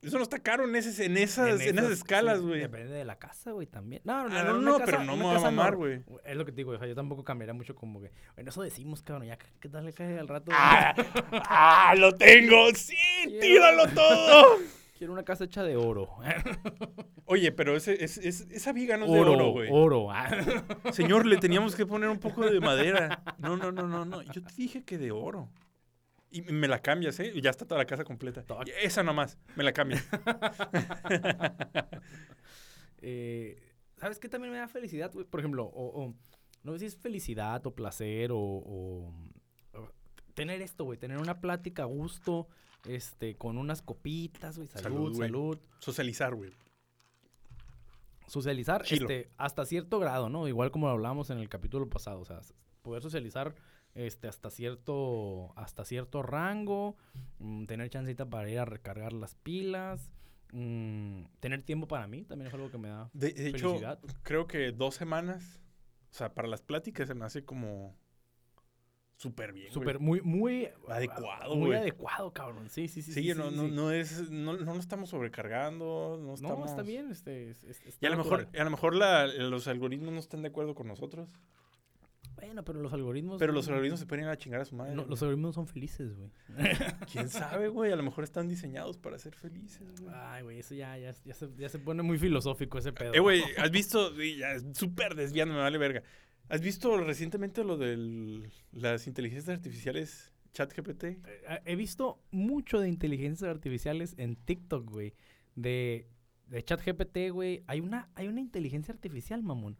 eso no está caro en, ese, en, esas, en esas escalas, güey. Depende de la casa, güey, también. No, Ah, no, no, casa- pero no me voy a mamar, güey. Es lo que te digo, o sea, yo tampoco cambiaría mucho como que... Bueno, eso decimos, cabrón, ya, ¿qué tal le cae al rato? ¡Ah! ¡Ah! ¡Lo tengo! ¡Sí! ¡Tíralo todo! Quiero una casa hecha de oro. Oye, pero ese, es- es- esa viga no es de oro, güey. oro. ah. Señor, le teníamos que poner un poco de madera. No, no, no, no, no. Yo te dije que de oro. Y me la cambias, ¿eh? Y Ya está toda la casa completa. Esa nomás, me la cambias. Eh, ¿Sabes qué también me da felicidad, güey? Por ejemplo, o, o- no sé si es felicidad o placer o, o- o tener esto, güey, tener una plática a gusto, este, con unas copitas, güey, salud, Salud. Socializar, güey. socializar, Chilo. este, hasta cierto grado, ¿no? Igual como lo hablamos en el capítulo pasado, o sea, poder socializar, este, hasta cierto, hasta cierto rango, mm, tener chancita para ir a recargar las pilas, mm, tener tiempo para mí, también es algo que me da De, de hecho, felicidad. creo que dos semanas, o sea, para las pláticas se me hace como súper bien. Súper, muy, muy Adecuado, Muy adecuado, cabrón. Sí, sí, sí. Sí, sí, no, sí, no, sí. no es, no, no lo estamos sobrecargando, no No, estamos... está bien. Este, es- es- está Y a lo mejor, a lo mejor la- los algoritmos no están de acuerdo con nosotros, Bueno, pero los algoritmos. pero los algoritmos se pueden ir a chingar a su madre. no, los algoritmos son felices, güey. ¿Quién sabe, güey? A lo mejor están diseñados para ser felices, güey. Ay, güey, eso ya, ya, ya, se, ya se pone muy filosófico ese pedo. Eh, güey, ¿has visto? Súper desviando, me vale verga. ¿Has visto recientemente lo de las inteligencias artificiales ChatGPT? Eh, He visto mucho de inteligencias artificiales en TikTok, güey. De, de ChatGPT, güey. Hay una, hay una inteligencia artificial, mamón.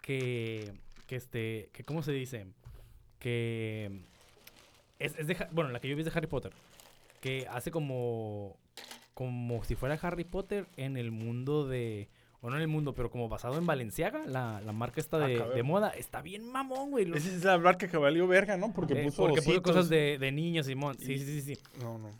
Que, que este, que ¿cómo se dice? Que es, es de, bueno, la que yo vi es de Harry Potter. Que hace como, como si fuera Harry Potter en el mundo de, o no en el mundo, pero como basado en Valenciaga, la, la marca esta Ah, de, moda. Está bien mamón, güey. Esa es la marca que valió verga, ¿no? Porque eh, puso porque puso cosas de, de niños, Simón. Sí, Y- sí, sí, sí. No, no.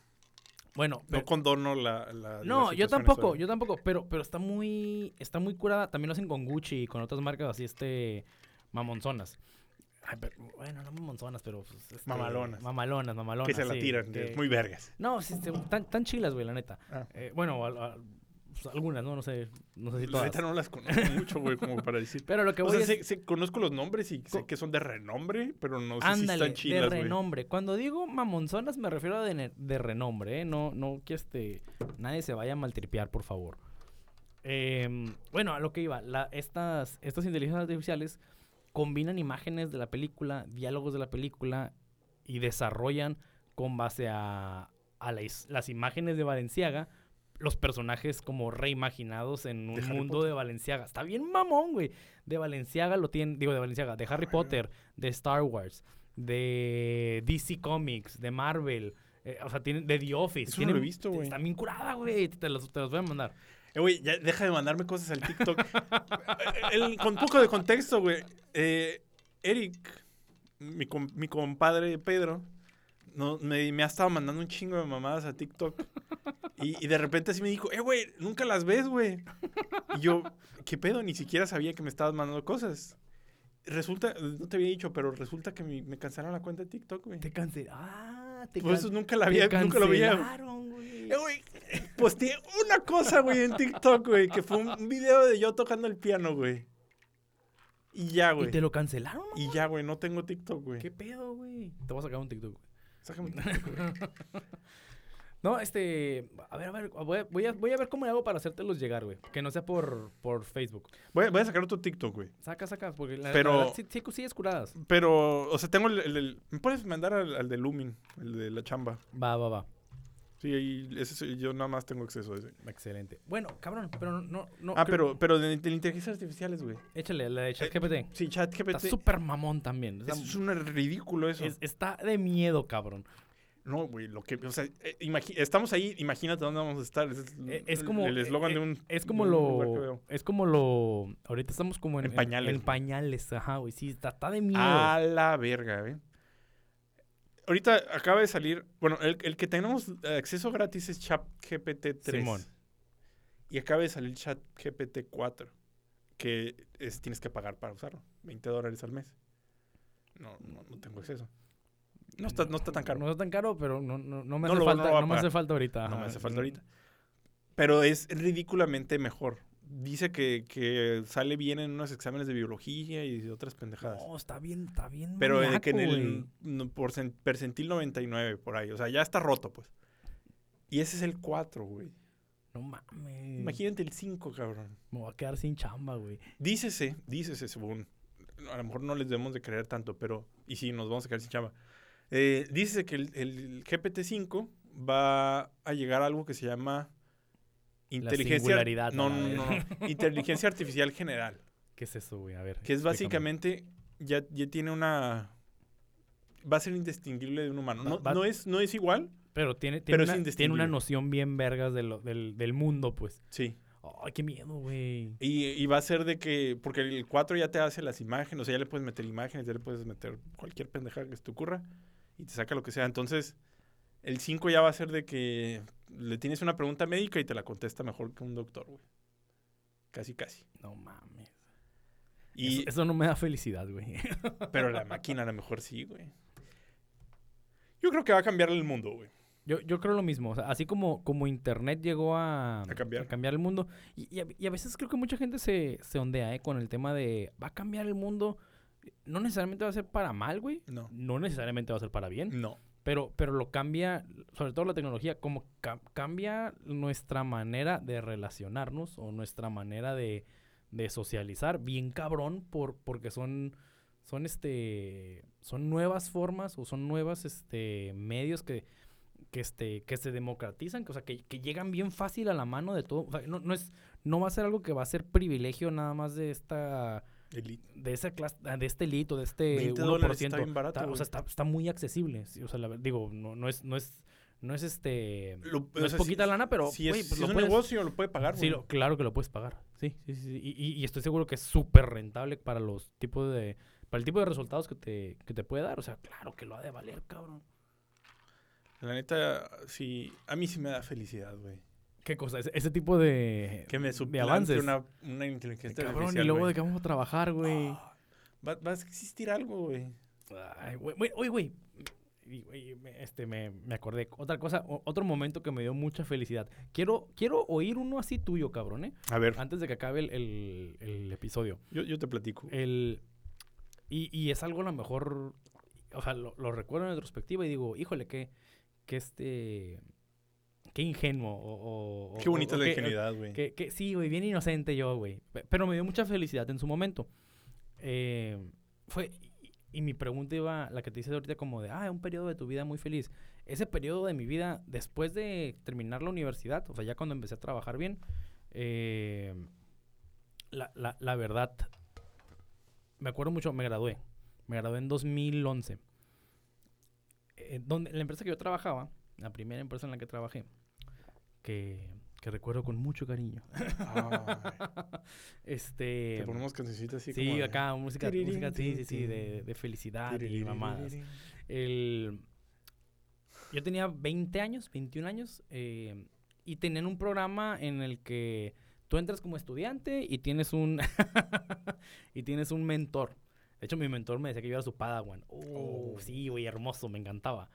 Bueno, No pero- condono la... la- la no, yo tampoco, yo tampoco, pero, pero está muy, está muy curada. También lo hacen con Gucci y con otras marcas así, este, mamonzonas. Ay, pero, bueno, no mamonzonas, pero pues, este, Mamalonas. Mamalonas, mamalonas. Que se la tiran, que- muy vergas. No, sí, tan, tan chilas, güey, la neta. Ah. Eh, bueno, al- al- pues, algunas, ¿no? No sé, no sé si La todas. neta no las conozco mucho, güey, como para decir. Pero lo que O voy sea, es... sé, sé- conozco los nombres y sé que son de renombre, pero no sé Ándale, si están chidas, de renombre. Cuando digo mamonzonas me refiero a de, de renombre, ¿eh? No, no que este, nadie se vaya a maltripear, por favor. Em, bueno, a lo que iba, la- estas, estas inteligencias artificiales combinan imágenes de la película, diálogos de la película y desarrollan con base a, a la las imágenes de Valenciaga los personajes como reimaginados en un De mundo Potter. de Valenciaga. Está bien mamón, güey. De Valenciaga lo tienen, digo de Valenciaga, de Harry Potter, de Star Wars, de DC Comics, de Marvel, eh, o sea, tienen de The Office. Eso no lo he visto, güey. Está bien curada, güey. Te los, te los voy a mandar. Eh, güey, ya deja de mandarme cosas al TikTok. El- con poco de contexto, güey. Eh, Eric, mi, com- mi compadre Pedro, no, me, me ha estado mandando un chingo de mamadas a TikTok. Y, y de repente así me dijo, eh, güey, nunca las ves, güey. Y yo, ¿qué pedo? Ni siquiera sabía que me estabas mandando cosas. Resulta, no te había dicho, pero resulta que me cancelaron la cuenta de TikTok, güey. Te cansé. Ah, te Por eso nunca la había, nunca lo veía. cancelaron, güey. Eh, güey, posteé una cosa, güey, en TikTok, güey, que fue un video de yo tocando el piano, güey. Y ya, ¿Y güey. te lo cancelaron? Y ya, güey, no tengo TikTok, güey. ¿Qué pedo, güey? Te voy a sacar un TikTok, güey. Sácame TikTok, güey. No, este. A ver, a ver. Voy a, voy a, voy a ver cómo le hago para hacértelos llegar, güey. Que no sea por, por Facebook. Voy, a- voy a sacar otro TikTok, güey. Saca, saca. Porque la, Pero- la verdad, sí, sí, sí es curadas. Pero, o sea, tengo el... el- el- ¿Me puedes mandar al, al de Lumin? El de la chamba. Va, va, va. Sí, y ese yo nada más tengo acceso a ese. Excelente. Bueno, cabrón, pero no... no Ah, creo- pero, pero de, de la inteligencia artificial, güey. Échale, la de ChatGPT. Sí, Está ChatGPT. súper mamón también. Está, Es un ridículo eso. es- está de miedo, cabrón. No, güey, lo que, o sea, eh, estamos ahí, imagínate dónde vamos a estar. Es, Eh, Es como... el eslogan eh, de un Es como un que lo... veo. Es como lo... Ahorita estamos como en... En pañales, En, güey. pañales, ajá, güey. Sí, está, está de miedo. A la verga, güey. Ahorita acaba de salir, bueno, el, el que tenemos acceso gratis es ChatGPT 3. Simón. Y acaba de salir ChatGPT 4, que es, tienes que pagar para usarlo, 20 dólares al mes. No, no, no tengo acceso. No está, no está tan caro. No está tan caro, pero no, no, no me No hace lo- falta, no, me hace falta ahorita. No me hace falta ahorita. Pero es ridículamente mejor. Dice que, que sale bien en unos exámenes de biología y de otras pendejadas. No, está bien, está bien Pero de que en el no, porcen- percentil 99 por ahí. O sea, ya está roto, pues. Y ese es el 4, güey. No mames. Imagínate el 5, cabrón. Me voy a quedar sin chamba, güey. Dícese, dícese según. A lo mejor no les debemos de creer tanto, pero. Y sí, nos vamos a quedar sin chamba. Eh, dícese que el, el GPT-5 va a llegar a algo que se llama. Inteligencia. No, la no, no, no. Inteligencia artificial general. ¿Qué es eso, güey? A ver. Que es básicamente. Ya, ya tiene una. Va a ser indistinguible de un humano. No, Va- va- no es, no es igual. Pero tiene, pero tiene, es una, tiene una noción bien vergas de lo- del, del mundo, pues. Sí. Ay, qué miedo, güey. Y, y va a ser de que, porque el 4 ya te hace las imágenes, o sea, ya le puedes meter imágenes, ya le puedes meter cualquier pendejada que se te ocurra y te saca lo que sea. Entonces, el 5 ya va a ser de que le tienes una pregunta médica y te la contesta mejor que un doctor, güey. Casi, casi. No mames. Y, eso, eso no me da felicidad, güey. Pero la máquina a lo mejor sí, güey. Yo creo que va a cambiar el mundo, güey. Yo, yo creo lo mismo. O sea, así como, como Internet llegó a, A cambiar. el mundo. Y, y a, y a veces creo que mucha gente se, se ondea ¿eh? con el tema de va a cambiar el mundo. No necesariamente va a ser para mal, güey. No. No necesariamente va a ser para bien. No. Pero, pero lo cambia, sobre todo la tecnología, como ca- cambia nuestra manera de relacionarnos o nuestra manera de, de socializar, bien cabrón, por, porque son, son este, son nuevas formas o son nuevas este medios que, que este, que se democratizan, que, o sea, que, llegan bien fácil a la mano de todo. No, no es, no va a ser algo que va a ser privilegio nada más de esta Elite. de esa clase, de este elito, de este 20 1%. dólares está bien barato, Está- o sea, está, está muy accesible. sí, o sea, la digo, no, no es, no es, no es este, Lo- no o es sea, poquita si- lana, pero, Si es, pues si lo es un negocio, lo puede pagar, Sí, lo- claro que lo puedes pagar. Sí, sí, sí. sí. Y, y- y estoy seguro que es súper rentable para los tipos de, para el tipo de resultados que te, que te puede dar. O sea, claro que lo ha de valer, cabrón. La neta, sí. A mí sí me da felicidad, güey. ¿Qué cosa? Ese, ese tipo de, Que me de suplante avances. una, una inteligencia Cabrón, y artificial, luego güey. de que vamos a trabajar, güey. Ah, va, va a existir algo, güey. Ay, güey, oye, güey. Y, Este, me, me acordé. Otra cosa, otro momento que me dio mucha felicidad. Quiero, quiero oír uno así tuyo, cabrón, ¿eh? A ver, Antes de que acabe el, el- el episodio. yo, yo te platico. El, y, y es algo a lo mejor, o sea, lo, lo recuerdo en retrospectiva y digo, híjole, qué, qué este, qué ingenuo. O, o- Qué bonita la ingenuidad, güey. que, que sí, güey, bien inocente yo, güey. Pe- Pero me dio mucha felicidad en su momento. Eh, fue, y, mi pregunta iba, la que te hice ahorita, como de, ah, un periodo de tu vida muy feliz. Ese periodo de mi vida, después de terminar la universidad, o sea, ya cuando empecé a trabajar bien, eh, la, la, la verdad, me acuerdo mucho, me gradué. Me gradué en 2011. Eh, donde, la empresa que yo trabajaba, la primera empresa en la que trabajé, que, que recuerdo con mucho cariño. este. Te ponemos cancioncitas así sí, como de- acá, música, Tirirín, música sí, sí, de, de felicidad y mamadas. El, yo tenía 20 años, 21 años, eh, y tenían un programa en el que tú entras como estudiante y tienes un y tienes un mentor. De hecho, mi mentor me decía que yo era su padawan. Oh, Oh. sí, güey, hermoso, me encantaba.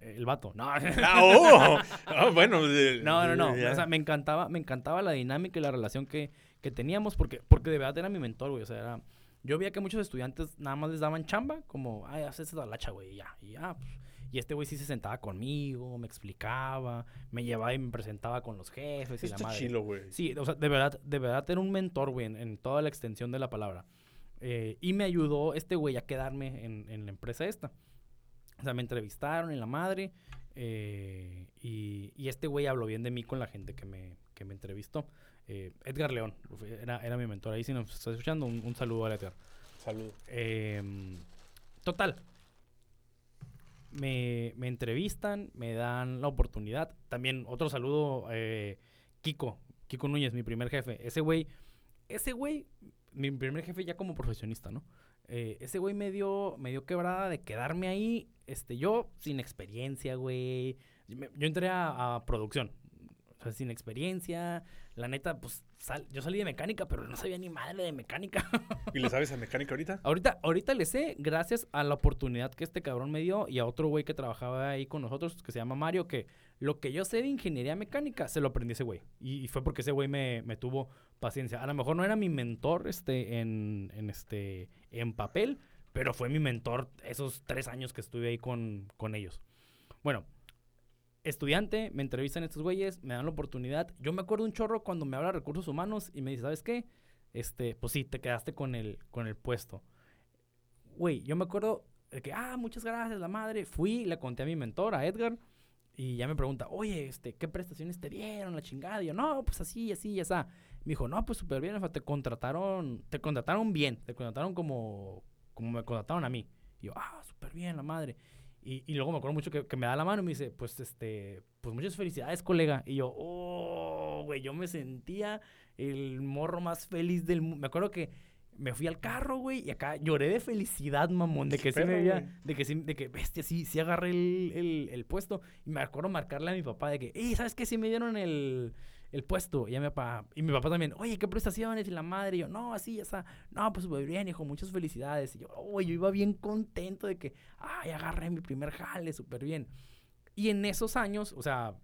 El vato. No, Ah, oh, ah, bueno. no, no, no. ya. O sea, me encantaba, me encantaba la dinámica y la relación que, que teníamos porque, porque de verdad era mi mentor, güey. O sea, era, yo veía que muchos estudiantes nada más les daban chamba, como, ay, haz esta talacha, güey, y ya, y ya. pues. Y este güey sí se sentaba conmigo, me explicaba, me llevaba y me presentaba con los jefes y la Está madre. chilo, güey. Sí, o sea, de verdad, de verdad era un mentor, güey, en, en toda la extensión de la palabra. Eh, y me ayudó este güey a quedarme en, en la empresa esta. O sea, me entrevistaron en la madre. eh, y, y este güey habló bien de mí con la gente que me, que me entrevistó. Eh, Edgar León, era, era mi mentor. Ahí si nos estás escuchando, un, un saludo a Edgar. Salud. Em, total. Me, me entrevistan, me dan la oportunidad. También otro saludo, eh, Kiko, Kiko Núñez, mi primer jefe. Ese güey, ese güey, mi primer jefe ya como profesionista, ¿no? Eh, ese güey me dio, me dio quebrada de quedarme ahí, este, yo sin experiencia, güey. Yo entré a, a producción, o sea, sin experiencia. La neta, pues, sal- yo salí de mecánica, pero no sabía ni madre de mecánica. ¿Y le sabes a mecánica ahorita? Ahorita, ahorita le sé gracias a la oportunidad que este cabrón me dio y a otro güey que trabajaba ahí con nosotros que se llama Mario, que lo que yo sé de ingeniería mecánica se lo aprendí a ese güey. Y, y fue porque ese güey me, me tuvo paciencia. A lo mejor no era mi mentor este, en, en, este, en papel, pero fue mi mentor esos tres años que estuve ahí con, con ellos. Bueno, estudiante, me entrevistan estos güeyes, me dan la oportunidad. Yo me acuerdo un chorro cuando me habla recursos humanos y me dice, ¿sabes qué? Este, pues sí, te quedaste con el, con el puesto. Güey, yo me acuerdo de que, ah, muchas gracias, la madre. Fui, le conté a mi mentor, a Edgar, y ya me pregunta, oye, este, ¿qué prestaciones te dieron? La chingada. Y yo, no, pues así, así, ya está. Me dijo, no, pues súper bien, te contrataron, te contrataron bien, te contrataron como, como me contrataron a mí. Y yo, ah, súper bien, la madre. Y, y luego me acuerdo mucho que, que me da la mano y me dice, pues, este, pues muchas felicidades, colega. Y yo, oh, güey, yo me sentía el morro más feliz del mundo. Me acuerdo que me fui al carro, güey, y acá lloré de felicidad, mamón, de que sí me había, de que sí, de que, bestia, sí, sí agarré el, el, el puesto. Y me acuerdo marcarle a mi papá de que, hey, ¿sabes qué? Sí me dieron el, el puesto. Y a mi papá, y mi papá también, oye, ¿qué prestaciones? Y la madre, y yo, no, así, ya está. No, pues súper bien, hijo, muchas felicidades. Y yo, oh, yo iba bien contento de que, ay, agarré mi primer jale, súper bien. Y en esos años, o sea,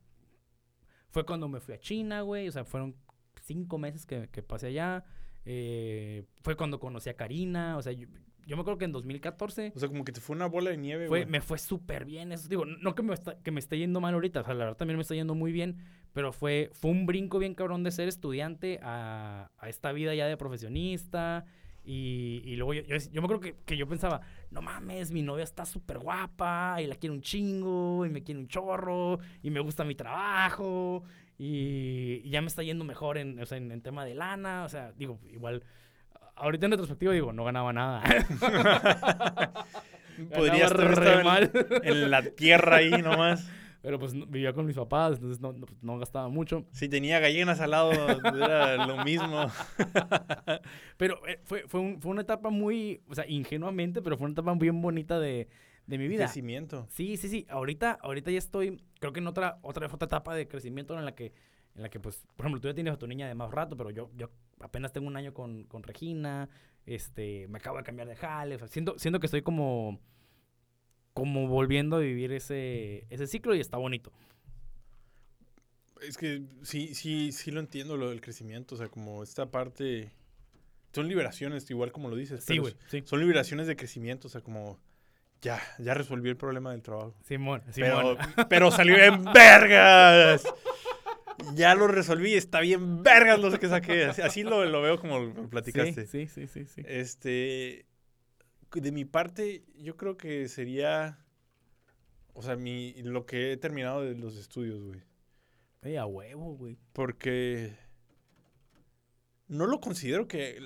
fue cuando me fui a China, güey, o sea, fueron cinco meses que, que pasé allá. Eh, fue cuando conocí a Karina, o sea, yo, yo me acuerdo que en 2014 O sea, como que te fue una bola de nieve, fue, güey. me fue súper bien. Eso digo, no que me, está- que me esté yendo mal ahorita, o sea, la verdad también me está yendo muy bien, pero fue, fue un brinco bien cabrón de ser estudiante a, a esta vida ya de profesionista. Y, y luego yo, yo, yo me acuerdo que, que yo pensaba, no mames, mi novia está súper guapa y la quiero un chingo y me quiere un chorro y me gusta mi trabajo y, y ya me está yendo mejor en, o sea, en, en tema de lana. O sea, digo, igual, ahorita en retrospectiva digo, no ganaba nada. Podría estar re mal. en, en la tierra ahí nomás. Pero pues no- vivía con mis papás, entonces no, no, no gastaba mucho. Si tenía gallinas al lado, era lo mismo. Pero eh, fue, fue, un- fue una etapa muy, o sea, ingenuamente, pero fue una etapa bien bonita de, de mi vida. Crecimiento. Sí, sí, sí. Ahorita, ahorita ya estoy, creo que en otra, otra, otra etapa de crecimiento en la que, en la que, pues, por ejemplo, tú ya tienes a tu niña de más rato, pero yo, yo apenas tengo un año con, con Regina, este, me acabo de cambiar de jale, o sea, siento, siento que estoy como, como volviendo a vivir ese, ese ciclo y está bonito. Es que sí, sí, sí lo entiendo lo del crecimiento. O sea, como esta parte. Son liberaciones, igual como lo dices. Sí, pero güey, sí. Son liberaciones de crecimiento. O sea, como. Ya, ya resolví el problema del trabajo. Simón, Pero, Simón. pero salió en vergas. Ya lo resolví, está bien vergas lo que saqué. Así, así lo, lo veo como lo platicaste. Sí, sí, sí, sí. sí. Este, de mi parte, yo creo que sería, o sea, mi, lo que he terminado de los estudios, güey. Ey, a huevo, güey. Porque no lo considero que...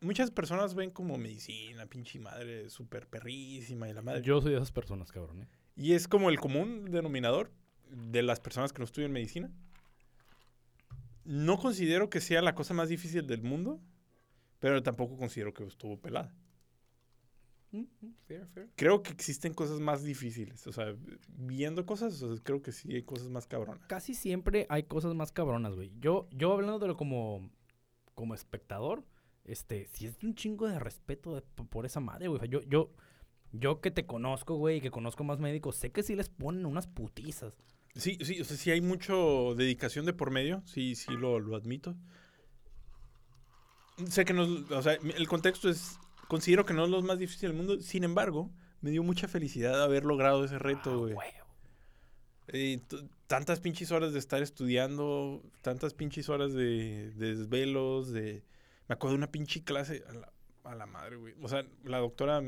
Muchas personas ven como medicina, pinche madre, súper perrísima y la madre. Yo soy de esas personas, cabrón, ¿eh? Y es como el común denominador de las personas que no estudian medicina. No considero que sea la cosa más difícil del mundo, pero tampoco considero que estuvo pelada. Mm, Fair, fair. Creo que existen cosas más difíciles. O sea, viendo cosas, o sea, creo que sí hay cosas más cabronas. Casi siempre hay cosas más cabronas, güey. Yo, yo hablando de lo como, como espectador, este, si es un chingo de respeto de- por esa madre, güey. Yo, yo, yo que te conozco, güey, y que conozco más médicos, sé que sí les ponen unas putizas. Sí, sí, o sea, sí hay mucho dedicación de por medio, sí, sí lo, lo admito. Sé que no, o sea, el contexto es, considero que no es lo más difícil del mundo, sin embargo, me dio mucha felicidad haber logrado ese Ah, reto, güey. huevo. Eh, t- tantas pinches horas de estar estudiando, tantas pinches horas de, de desvelos, de... Me acuerdo de una pinche clase a la, a la madre, güey. O sea, la doctora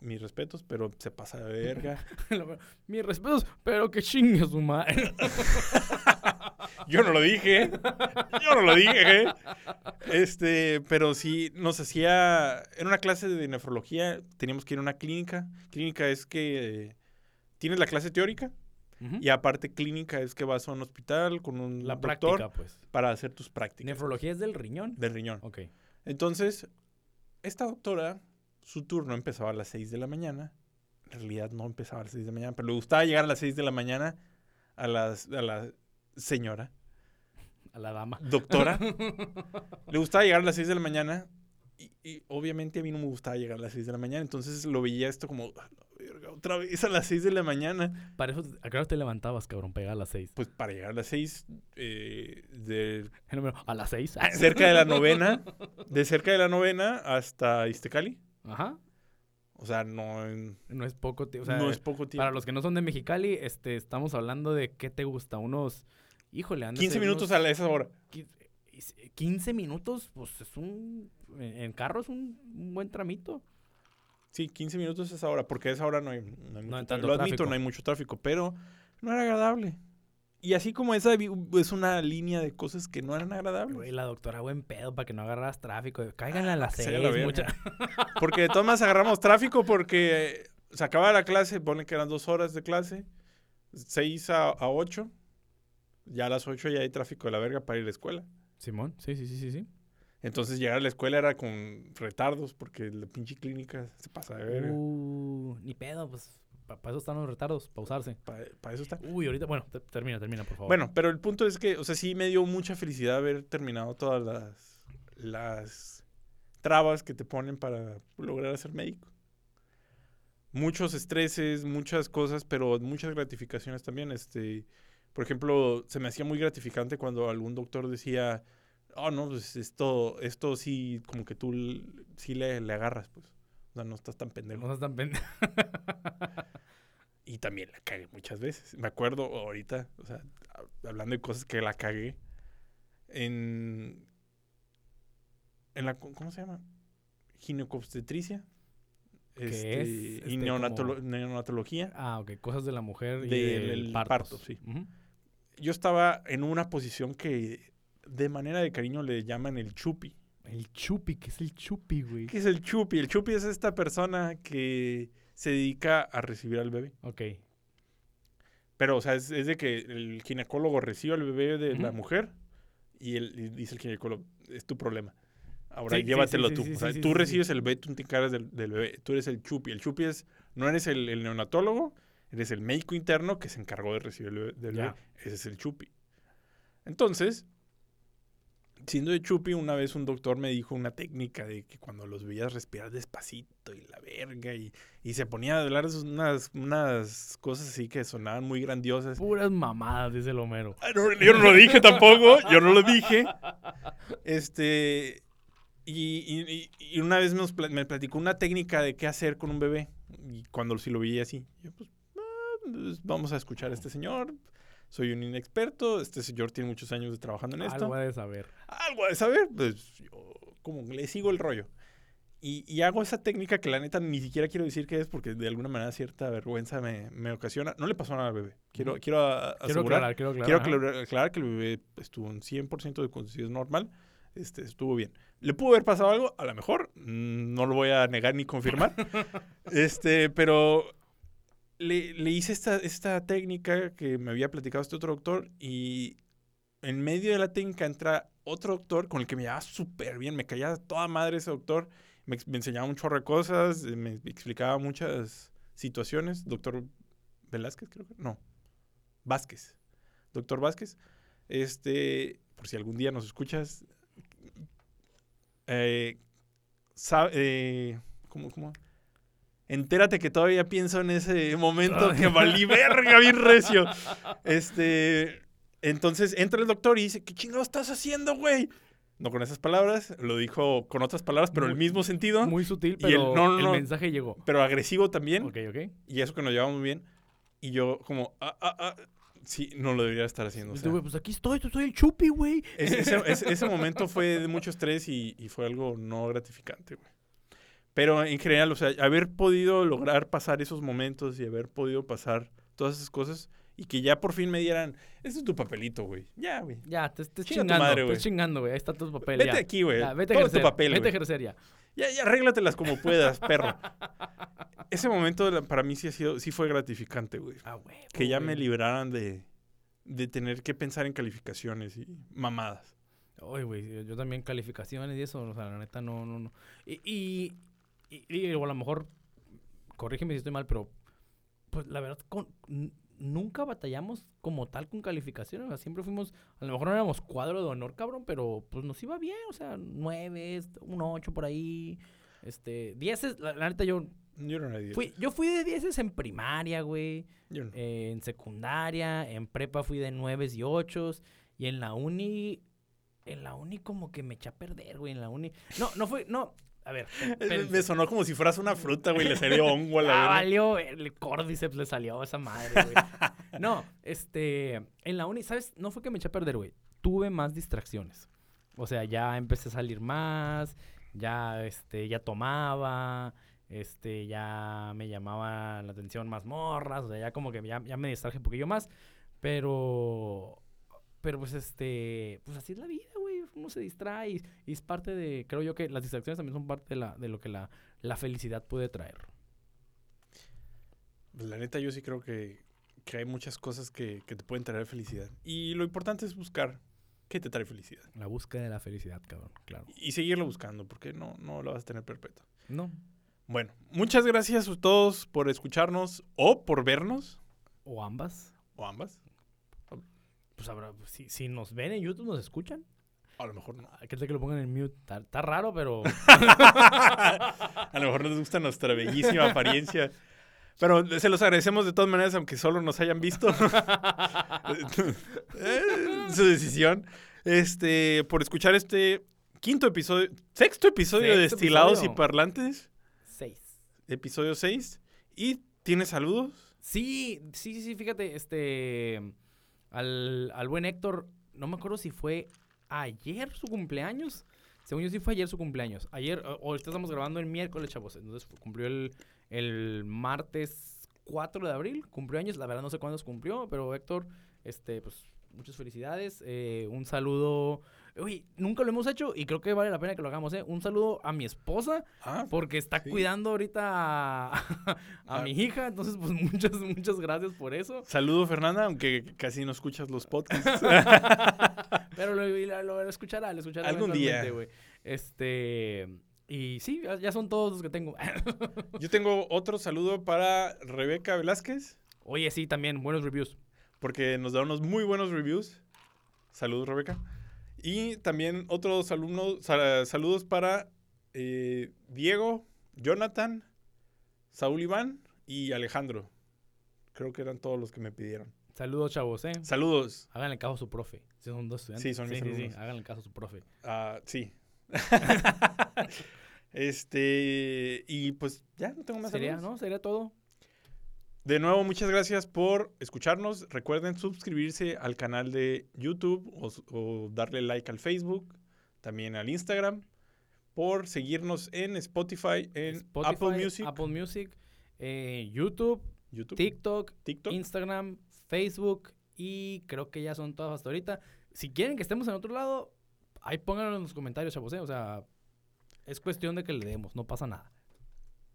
mis respetos, pero se pasa de verga. Mis respetos, pero que chingue su madre. Yo no lo dije. Yo no lo dije. Este, pero sí nos hacía. En una clase de nefrología teníamos que ir a una clínica. Clínica es que tienes la clase teórica y aparte clínica es que vas a un hospital con un La doctor práctica, pues. para hacer tus prácticas Nefrología es del riñón. del riñón. Ok. Entonces, esta doctora, su turno empezaba a las 6 de la mañana. En realidad no empezaba a las 6 de la mañana, pero le gustaba llegar a las 6 de la mañana a, las, a la señora, A la dama. doctora. le gustaba llegar a las 6 de la mañana y, y obviamente a mí no me gustaba llegar a las 6 de la mañana. Entonces lo veía esto como, "Ah, la verga, otra vez a las 6 de la mañana. Para eso, ¿a qué hora te levantabas, cabrón? Pega a las seis. Pues para llegar a las 6 eh, de El número, a las seis. cerca de la novena, de cerca de la novena hasta Iztecali. Ajá. O sea, no, en- No es poco tiempo. O sea, no es poco tiempo. para los que no son de Mexicali, este, estamos hablando de qué te gusta, unos. Híjole, han de 15 ser minutos unos a esa hora. 15 15 minutos, pues es un. En carro es un, un buen tramito. Sí, 15 minutos a esa hora, porque a esa hora no hay, no hay mucho tanto Lo admito, tráfico. no hay mucho tráfico, pero no era agradable. Y así como esa es una línea de cosas que no eran agradables. Güey, la doctora, buen pedo, para que no agarras tráfico. Cáiganle a las se 6. la mucha- Porque de todas maneras agarramos tráfico porque se acababa la clase, ponen que eran dos horas de clase, 6 a, a 8. Ya a las 8 ya hay tráfico de la verga para ir a la escuela. Simón, sí, sí, sí, sí. sí. Entonces llegar a la escuela era con retardos porque la pinche clínica se pasa de verga. Uh, ni pedo, pues. Para eso están los retardos, para usarse. Para eso está. Uy, ahorita, bueno, te- termina, termina, por favor. Bueno, pero el punto es que, o sea, sí me dio mucha felicidad haber terminado todas las, las trabas que te ponen para lograr ser médico. Muchos estreses, muchas cosas, pero muchas gratificaciones también. Este, por ejemplo, se me hacía muy gratificante cuando algún doctor decía, oh, no, pues esto, esto sí, como que tú sí le, le agarras, pues. O sea, no estás tan pendejo. No seas tan pende- Y también la cagué muchas veces. Me acuerdo ahorita, o sea, hablando de cosas que la cagué. En. En la. ¿Cómo se llama? Ginecobstetricia. ¿Qué Este, es? y Este, neonatolo- como- neonatología. Ah, ok, cosas de la mujer y Del- parto, sí. Ujú. Yo estaba en una posición que de manera de cariño le llaman el chupi. El chupi, ¿qué es el chupi, güey? ¿Qué es el chupi? El chupi es esta persona que se dedica a recibir al bebé. Ok. Pero, o sea, es, es de que el ginecólogo recibe al bebé de la mujer y, dice el ginecólogo, es tu problema. Ahora Sí, llévatelo sí, tú. o sea, tú recibes el bebé, tú te encargas del, del bebé. Tú eres el chupi. El chupi es, no eres el, el neonatólogo, eres el médico interno que se encargó de recibir el bebé, del Ya. bebé. Ese es el chupi. Entonces, siendo de chupi, una vez un doctor me dijo una técnica de que cuando los veías respirar despacito y la verga y, y se ponía a hablar unas, unas cosas así que sonaban muy grandiosas. Puras mamadas, dice el Homero. Ah, no, yo no lo dije tampoco, yo no lo dije. Este, y, y- y- una vez nos me platicó una técnica de qué hacer con un bebé. Y cuando sí lo veía así, yo pues, ah, pues, vamos a escuchar a este señor. Soy un inexperto, este señor tiene muchos años de trabajando en esto. Algo ha de saber. Algo a saber, pues yo como le sigo el rollo. Y, y hago esa técnica que la neta ni siquiera quiero decir qué es porque de alguna manera cierta vergüenza me, me ocasiona. No le pasó nada al bebé. Quiero, quiero a- Quiero asegurar. aclarar, quiero aclarar. Quiero aclarar que el bebé estuvo en 100% de condiciones normal. Este, estuvo bien. ¿Le pudo haber pasado algo? A lo mejor. mm, No lo voy a negar ni confirmar. este, pero le, le hice esta, esta técnica que me había platicado este otro doctor y en medio de la técnica entra otro doctor con el que me llevaba súper bien. Me caía toda madre ese doctor. Me, enseñaba un chorro de cosas, eh, me explicaba muchas situaciones. Doctor Velázquez, creo que. No. Vázquez. Doctor Vázquez. Este, por si algún día nos escuchas. Eh, sa- eh, ¿cómo, cómo? Entérate que todavía pienso en ese momento que valí verga bien recio. Este, entonces entra el doctor y dice, ¿qué chingado estás haciendo, güey? No con esas palabras, lo dijo con otras palabras, pero el Muy- mismo sentido, Muy sutil, Y el- pero no, no, el no. mensaje llegó. pero agresivo también. Ok, ok. Y eso que nos llevamos bien. Y yo como, ah, ah, ah, sí, no lo debería estar haciendo. o sea. güey, pues aquí estoy, soy el chupi, güey. Ese, ese- ese- ese momento fue de mucho estrés y, y fue algo no gratificante, güey. Pero en general, o sea, haber podido lograr pasar esos momentos y haber podido pasar todas esas cosas y que ya por fin me dieran, este es tu papelito, güey. Ya, güey. Ya, te estés Chinga chingando. madre, te güey. estés chingando, güey. Ahí está tu papel. Vete ya. aquí, güey. Ya, vete a Todo ejercer. tu papel, vete a ejercer ya. Ya, ya arréglatelas como puedas, perro. Ese momento para mí sí ha sido, sí fue gratificante, güey. Ah, güey. Que ya me libraran de, de tener que pensar en calificaciones y mamadas. Oye, güey, yo- yo también calificaciones y eso, o sea, la neta no, no, no. Y, y, y- y digo, a lo mejor, corrígeme si estoy mal, pero pues la verdad, con, nunca batallamos como tal con calificaciones, o sea, siempre fuimos, a lo mejor no éramos cuadro de honor, cabrón, pero pues nos iba bien, o sea, nueve, un ocho por ahí, este, dieces, la, la neta yo Yo no era diez. fui, yo fui de dieces en primaria, güey. Yo no. Eh, en secundaria, en prepa fui de nueves y ochos. Y en la uni, en la uni como que me eché a perder, güey. En la uni. No, no fue, no. A ver, Eh, espérense. Me sonó como si fueras una fruta, güey. Le salió hongo a la Ah, valió, el córdiceps le salió a esa madre, güey. No, este, en la uni, ¿sabes? No fue que me eché a perder, güey. Tuve más distracciones. O sea, ya empecé a salir más, ya, este, ya tomaba, este, ya me llamaba la atención más morras, o sea, ya como que ya, ya me distraje un poquillo más, pero, pero pues, este, pues así es la vida. Uno se distrae y, y es parte de, creo yo que las distracciones también son parte de, la, de lo que la, la felicidad puede traer. La neta, yo sí creo que, que hay muchas cosas que, que te pueden traer felicidad. Y lo importante es buscar qué te trae felicidad. La búsqueda de la felicidad, cabrón, claro. Y seguirlo buscando, porque no, no lo vas a tener perpetua. No. Bueno, muchas gracias a todos por escucharnos o por vernos, O ambas. o ambas. Pues habrá, si, si nos ven en YouTube, nos escuchan. A lo mejor no. Hay que que lo pongan en mute. Está, está raro, pero. a lo mejor les gusta nuestra bellísima apariencia. Pero se los agradecemos de todas maneras, aunque solo nos hayan visto. Eh, Su decisión. Este, por escuchar este quinto episodio, sexto episodio de Destilados episodio. y Parlantes, Seis. episodio 6. ¿Y tienes saludos? Sí, sí, sí, sí, fíjate, este. Al, al buen Héctor, no me acuerdo si fue ayer su cumpleaños. Según yo, sí fue ayer su cumpleaños. Ayer, o- ahorita estamos grabando el miércoles, chavos. Entonces cumplió el, el martes 4 de abril. Cumplió años, la verdad no sé cuándo se cumplió, pero Héctor, este, pues muchas felicidades. Eh, un saludo. Uy, nunca lo hemos hecho y creo que vale la pena que lo hagamos, ¿eh? Un saludo a mi esposa. Ah, Porque está Sí. cuidando ahorita a, a Ah. mi hija, entonces pues muchas, muchas gracias por eso. saludo Fernanda, aunque casi no escuchas los podcasts. Pero lo, lo, lo escuchará, lo escuchará Algún día. Este, y sí, ya, son todos los que tengo. Yo tengo otro saludo para Rebeca Velázquez, Oye, sí, también, buenos reviews. porque nos da unos muy buenos reviews. Saludos, Rebeca. Y también otros alumnos, sa- saludos para eh, Diego, Jonathan, Saúl Iván y Alejandro. Creo que eran todos los que me pidieron. Saludos, chavos, ¿eh? Saludos. Háganle caso a su profe. Si son dos estudiantes. Sí, son mis sí, sí, háganle caso a su profe. Ah, sí. este, y pues ya no tengo más Sería, saludos. ¿no? Sería todo. De nuevo, muchas gracias por escucharnos. Recuerden suscribirse al canal de YouTube o, darle like al Facebook, también al Instagram, por seguirnos en Spotify, en Spotify, Apple Music, Apple Music, eh, YouTube, YouTube, TikTok, TikTok. Instagram, Facebook y creo que ya son todas hasta ahorita. Si quieren que estemos en otro lado, ahí pónganlo en los comentarios, chavos. ¿eh? O sea, es cuestión de que le demos, no pasa nada.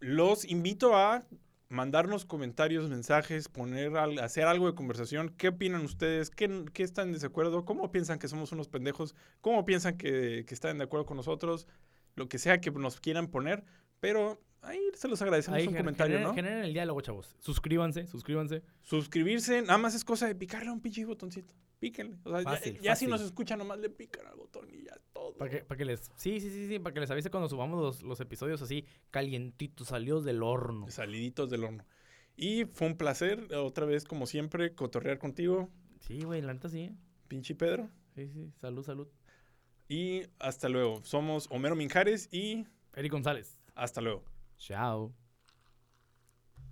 Los invito a mandarnos comentarios, mensajes, poner hacer algo de conversación. ¿Qué opinan ustedes? ¿Qué, están en desacuerdo? ¿Cómo piensan que somos unos pendejos? ¿Cómo piensan que están de acuerdo con nosotros? Lo que sea que nos quieran poner. Pero ahí se los agradecemos Ahí un comentario, ¿no? generen el diálogo, chavos. Suscríbanse, suscríbanse. Suscribirse, nada más es cosa de picarle un pinche botoncito. Píquenle. O sea, ya- Fácil, ya, si fácil. nos escuchan, nomás le pican al botón y ya todo. Para que, para que les. Sí, sí, sí, sí. Para que les avise cuando subamos los, los episodios así, calientitos, salidos del horno. Saliditos del horno. Y fue un placer, otra vez, como siempre, cotorrear contigo, Sí, güey, la neta sí. ¿eh? pinche Pedro. Sí, sí. Salud, salud. Y hasta luego. Somos Homero Minjares y Eric González. hasta luego. Ciao.